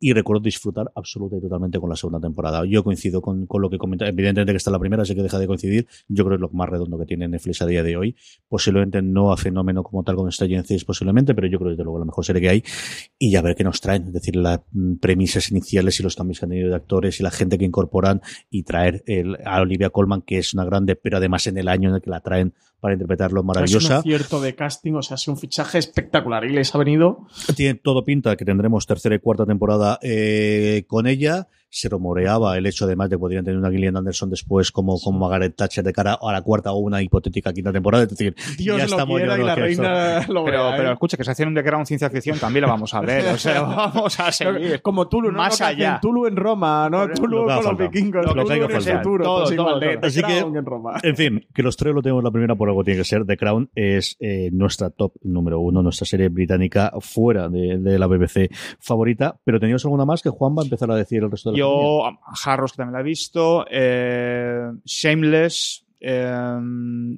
y recuerdo disfrutar absoluta y totalmente con la segunda temporada. Yo coincido con, con lo que comenta, evidentemente que está la primera, así que deja de coincidir, yo creo que es lo más redondo que tiene Netflix a día de hoy, posiblemente no a fenómeno como tal con Stranger Things posiblemente, pero yo creo que desde luego la mejor serie que hay y ya ver qué nos traen, es decir, las mm, premisas iniciales y los cambios que han tenido de actores y la gente que incorporan y traer el- a Olivia Colman, que es una grande, pero además en el año en el que la traen para interpretarlo Es un maravillosa. acierto de casting, o sea, sido un fichaje espectacular y les ha venido. Tiene todo pinta que tendremos tercera y cuarta temporada eh, con ella. Se rumoreaba el hecho además de que podrían tener una Gillian Anderson después como, como Margaret Thatcher de cara a la cuarta o una hipotética quinta temporada. Es decir, Dios ya lo estamos quiera yo y la que reina lo Pero, vea, ¿eh? pero escucha, que se hacen un The Crown ciencia ficción, también la vamos a ver. O sea, vamos a seguir. Como Tulu, ¿no? Más que allá. Tulu en Roma, ¿no? Tulu que con los vikingos. Lo que Todo, pues todo. de Así que- en Roma. En fin, que los tres lo tenemos la primera por algo tiene que ser. The Crown es eh, nuestra top número uno, nuestra serie británica fuera de, de la BBC favorita. Pero teníamos alguna más que Juan va a empezar a decir el resto de la? Yo, Harros, que también la he visto, eh, Shameless, eh,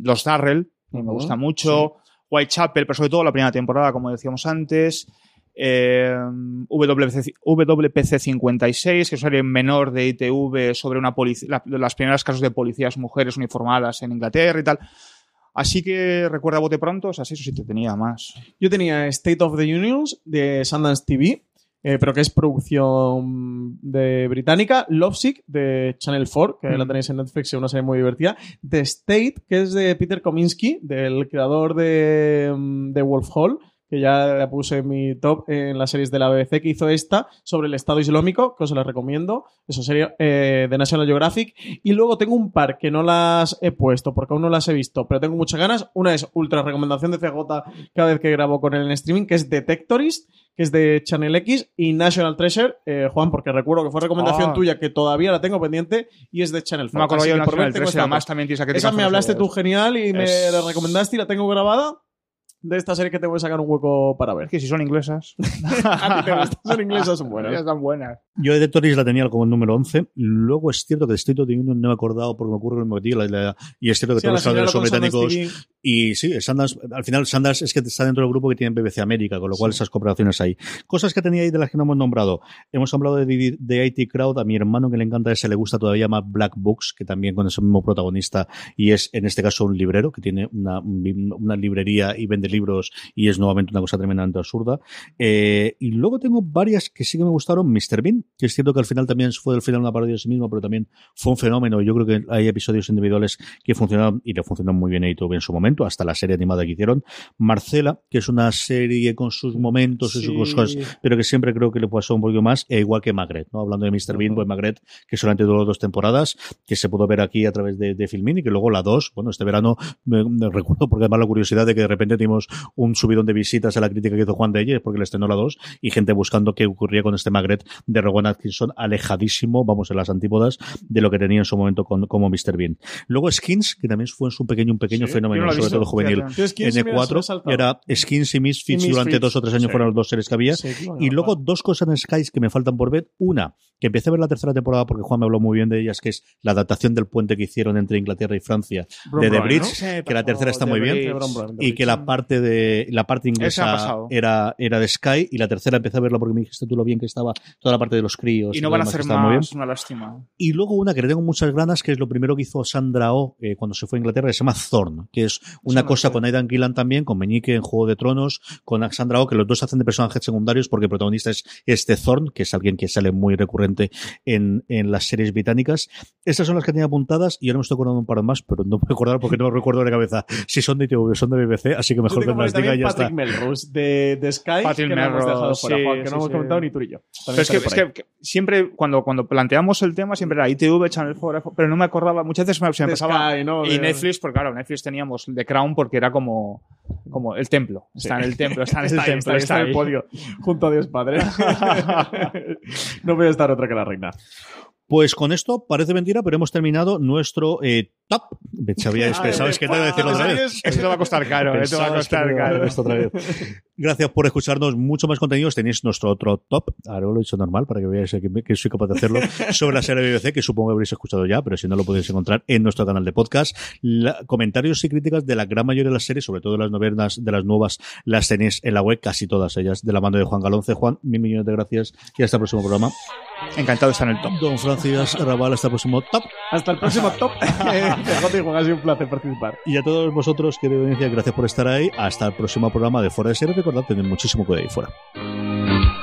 Los Darrell, que me gusta mucho, Whitechapel, pero sobre todo la primera temporada, como decíamos antes, eh, WPC, WPC 56, que es una serie menor de ITV sobre una la- las primeras casos de policías mujeres uniformadas en Inglaterra y tal. Así que recuerda bote pronto, o sea, sí, eso sí te tenía más. Yo tenía State of the Unions de Sundance TV, eh, pero que es producción de británica. Lovesick de Channel 4, que la Mm. tenéis en Netflix, es una serie muy divertida. The State, que es de Peter Kominsky, del creador de, mm, de Wolf Hall que ya la puse en mi top en las series de la BBC, que hizo esta sobre el Estado Islámico, que os la recomiendo. Eso sería eh, de National Geographic. Y luego tengo un par que no las he puesto porque aún no las he visto, pero tengo muchas ganas. Una es ultra recomendación de CJ cada vez que grabo con él en streaming, que es Detectorist, que es de Channel X, y National Treasure, eh, Juan, porque recuerdo que fue recomendación Ah. tuya, que todavía la tengo pendiente, y es de Channel 4. No me acuerdo Así yo que de por National ver tengo 3, esta además dos. también tienes que Esa me hablaste tú genial y me Es- la recomendaste y la tengo grabada. De esta serie que te voy a sacar un hueco para ver. Es que si son inglesas. A ti te gustan, son inglesas, son buenas. Están buenas. Yo de Detectorist la tenía como el número 11. Luego es cierto que Distrito de Union no me he acordado porque me ocurre lo mismo que ti, y es cierto que Sí, todos los británicos. Y sí, Sundance, al final Sundance es que está dentro del grupo que tiene BBC América, con lo cual esas cooperaciones hay. Cosas que tenía ahí de las que no hemos nombrado. Hemos hablado de, de IT Crowd, a mi hermano que le encanta ese le gusta todavía más Black Books, que también con ese mismo protagonista, y es en este caso un librero que tiene una, una librería y vende libros y es nuevamente una cosa tremendamente absurda. Eh, y luego tengo varias que sí que me gustaron. Mr. Bean, que es cierto que al final también fue al final una parodia de sí mismo, pero también fue un fenómeno. Yo creo que hay episodios individuales que funcionaron y le funcionó muy bien a ITV en su momento, hasta la serie animada que hicieron. Marcela, que es una serie con sus momentos y sus cosas, pero que siempre creo que le pasó un poquito más, e igual que Magret, ¿no? Hablando de Mr. Bean, pues Magret, que solamente duró dos temporadas, que se pudo ver aquí a través de, de Filmin y que luego la dos, bueno, este verano me, me recuerdo porque además la curiosidad de que de repente tuvimos un subidón de visitas a la crítica que hizo Juan de ella, porque le estrenó la dos, y gente buscando qué ocurría con este Magret de Rowan Atkinson alejadísimo, vamos, en las antípodas de lo que tenía en su momento con, como Mr. Bean. Luego Skins, que también fue un pequeño, un pequeño Sí, fenómeno, no sobre visto, todo juvenil. fíjate. Yo Skins sí me las he N4 saltado. era Skins y Misfits Y durante dos o tres años sí. fueron las dos series que había. Sí, claro, Y luego claro. dos cosas en Skies que me faltan por ver. Una, que empecé a ver la tercera temporada porque Juan me habló muy bien de ellas, que es la adaptación del puente que hicieron entre Inglaterra y Francia de The Bridge, que la tercera está The muy bien. Bridge. Y que la parte de la parte inglesa era, era de Sky y la tercera empecé a verla porque me dijiste tú lo bien que estaba toda la parte de los críos. Y no todo van a hacer más, una lástima. Y luego una que le tengo muchas ganas, que es lo primero que hizo Sandra Oh eh, cuando se fue a Inglaterra, que se llama Thorn, que es una cosa con Aidan Gillan también, con Meñique en Juego de Tronos, con Sandra Oh, que los dos hacen de personajes secundarios porque el protagonista es este Thorn, que es alguien que sale muy recurrente en, en las series británicas. Estas son las que tenía apuntadas y ahora me estoy acordando un par más, pero no me acordar porque no me recuerdo de cabeza si son de ITV o son de BBC, así que mejor diga y ya está. Patrick Melrose de, de Sky, Patrick que no hemos dejado Melrose, fuera, sí, Juan, que sí, no hemos sí. comentado ni tú ni yo. Pero es que, es siempre, cuando, cuando planteamos el tema, siempre era ITV, Channel 4, pero no me acordaba. Muchas veces me, se me pasaba. Sky, ¿no? Y Netflix, porque claro, Netflix teníamos The Crown porque era como, como el templo. Está en el templo, está en el Está ahí, templo. está, ahí, está en el podio, junto a Dios Padre. no voy a estar otra que la reina. Pues con esto parece mentira, pero hemos terminado nuestro eh, top. Ay, pensabais que no iba a decirlo otra vez. Eso te va a costar caro, te va a que costar caro. esto otra vez. Gracias por escucharnos. Mucho más contenidos. Tenéis nuestro otro top. Ahora lo he dicho normal para que veáis que, que soy capaz de hacerlo. Sobre la serie BBC, que supongo que habréis escuchado ya, pero si no lo podéis encontrar en nuestro canal de podcast. La- comentarios y críticas de la gran mayoría de las series, sobre todo las novenas de las nuevas, las tenéis en la web, casi todas ellas, de la mano de Juan Galonce. Juan, mil millones de gracias y hasta el próximo programa. Encantado de estar en el top. Don Francis Raval, hasta el próximo top. Hasta el próximo top. Y Juan, ha sido un placer participar. Y a todos vosotros, querida audiencia, gracias por estar ahí. Hasta el próximo programa de Fuera de Series recordad tener muchísimo cuidado ahí fuera.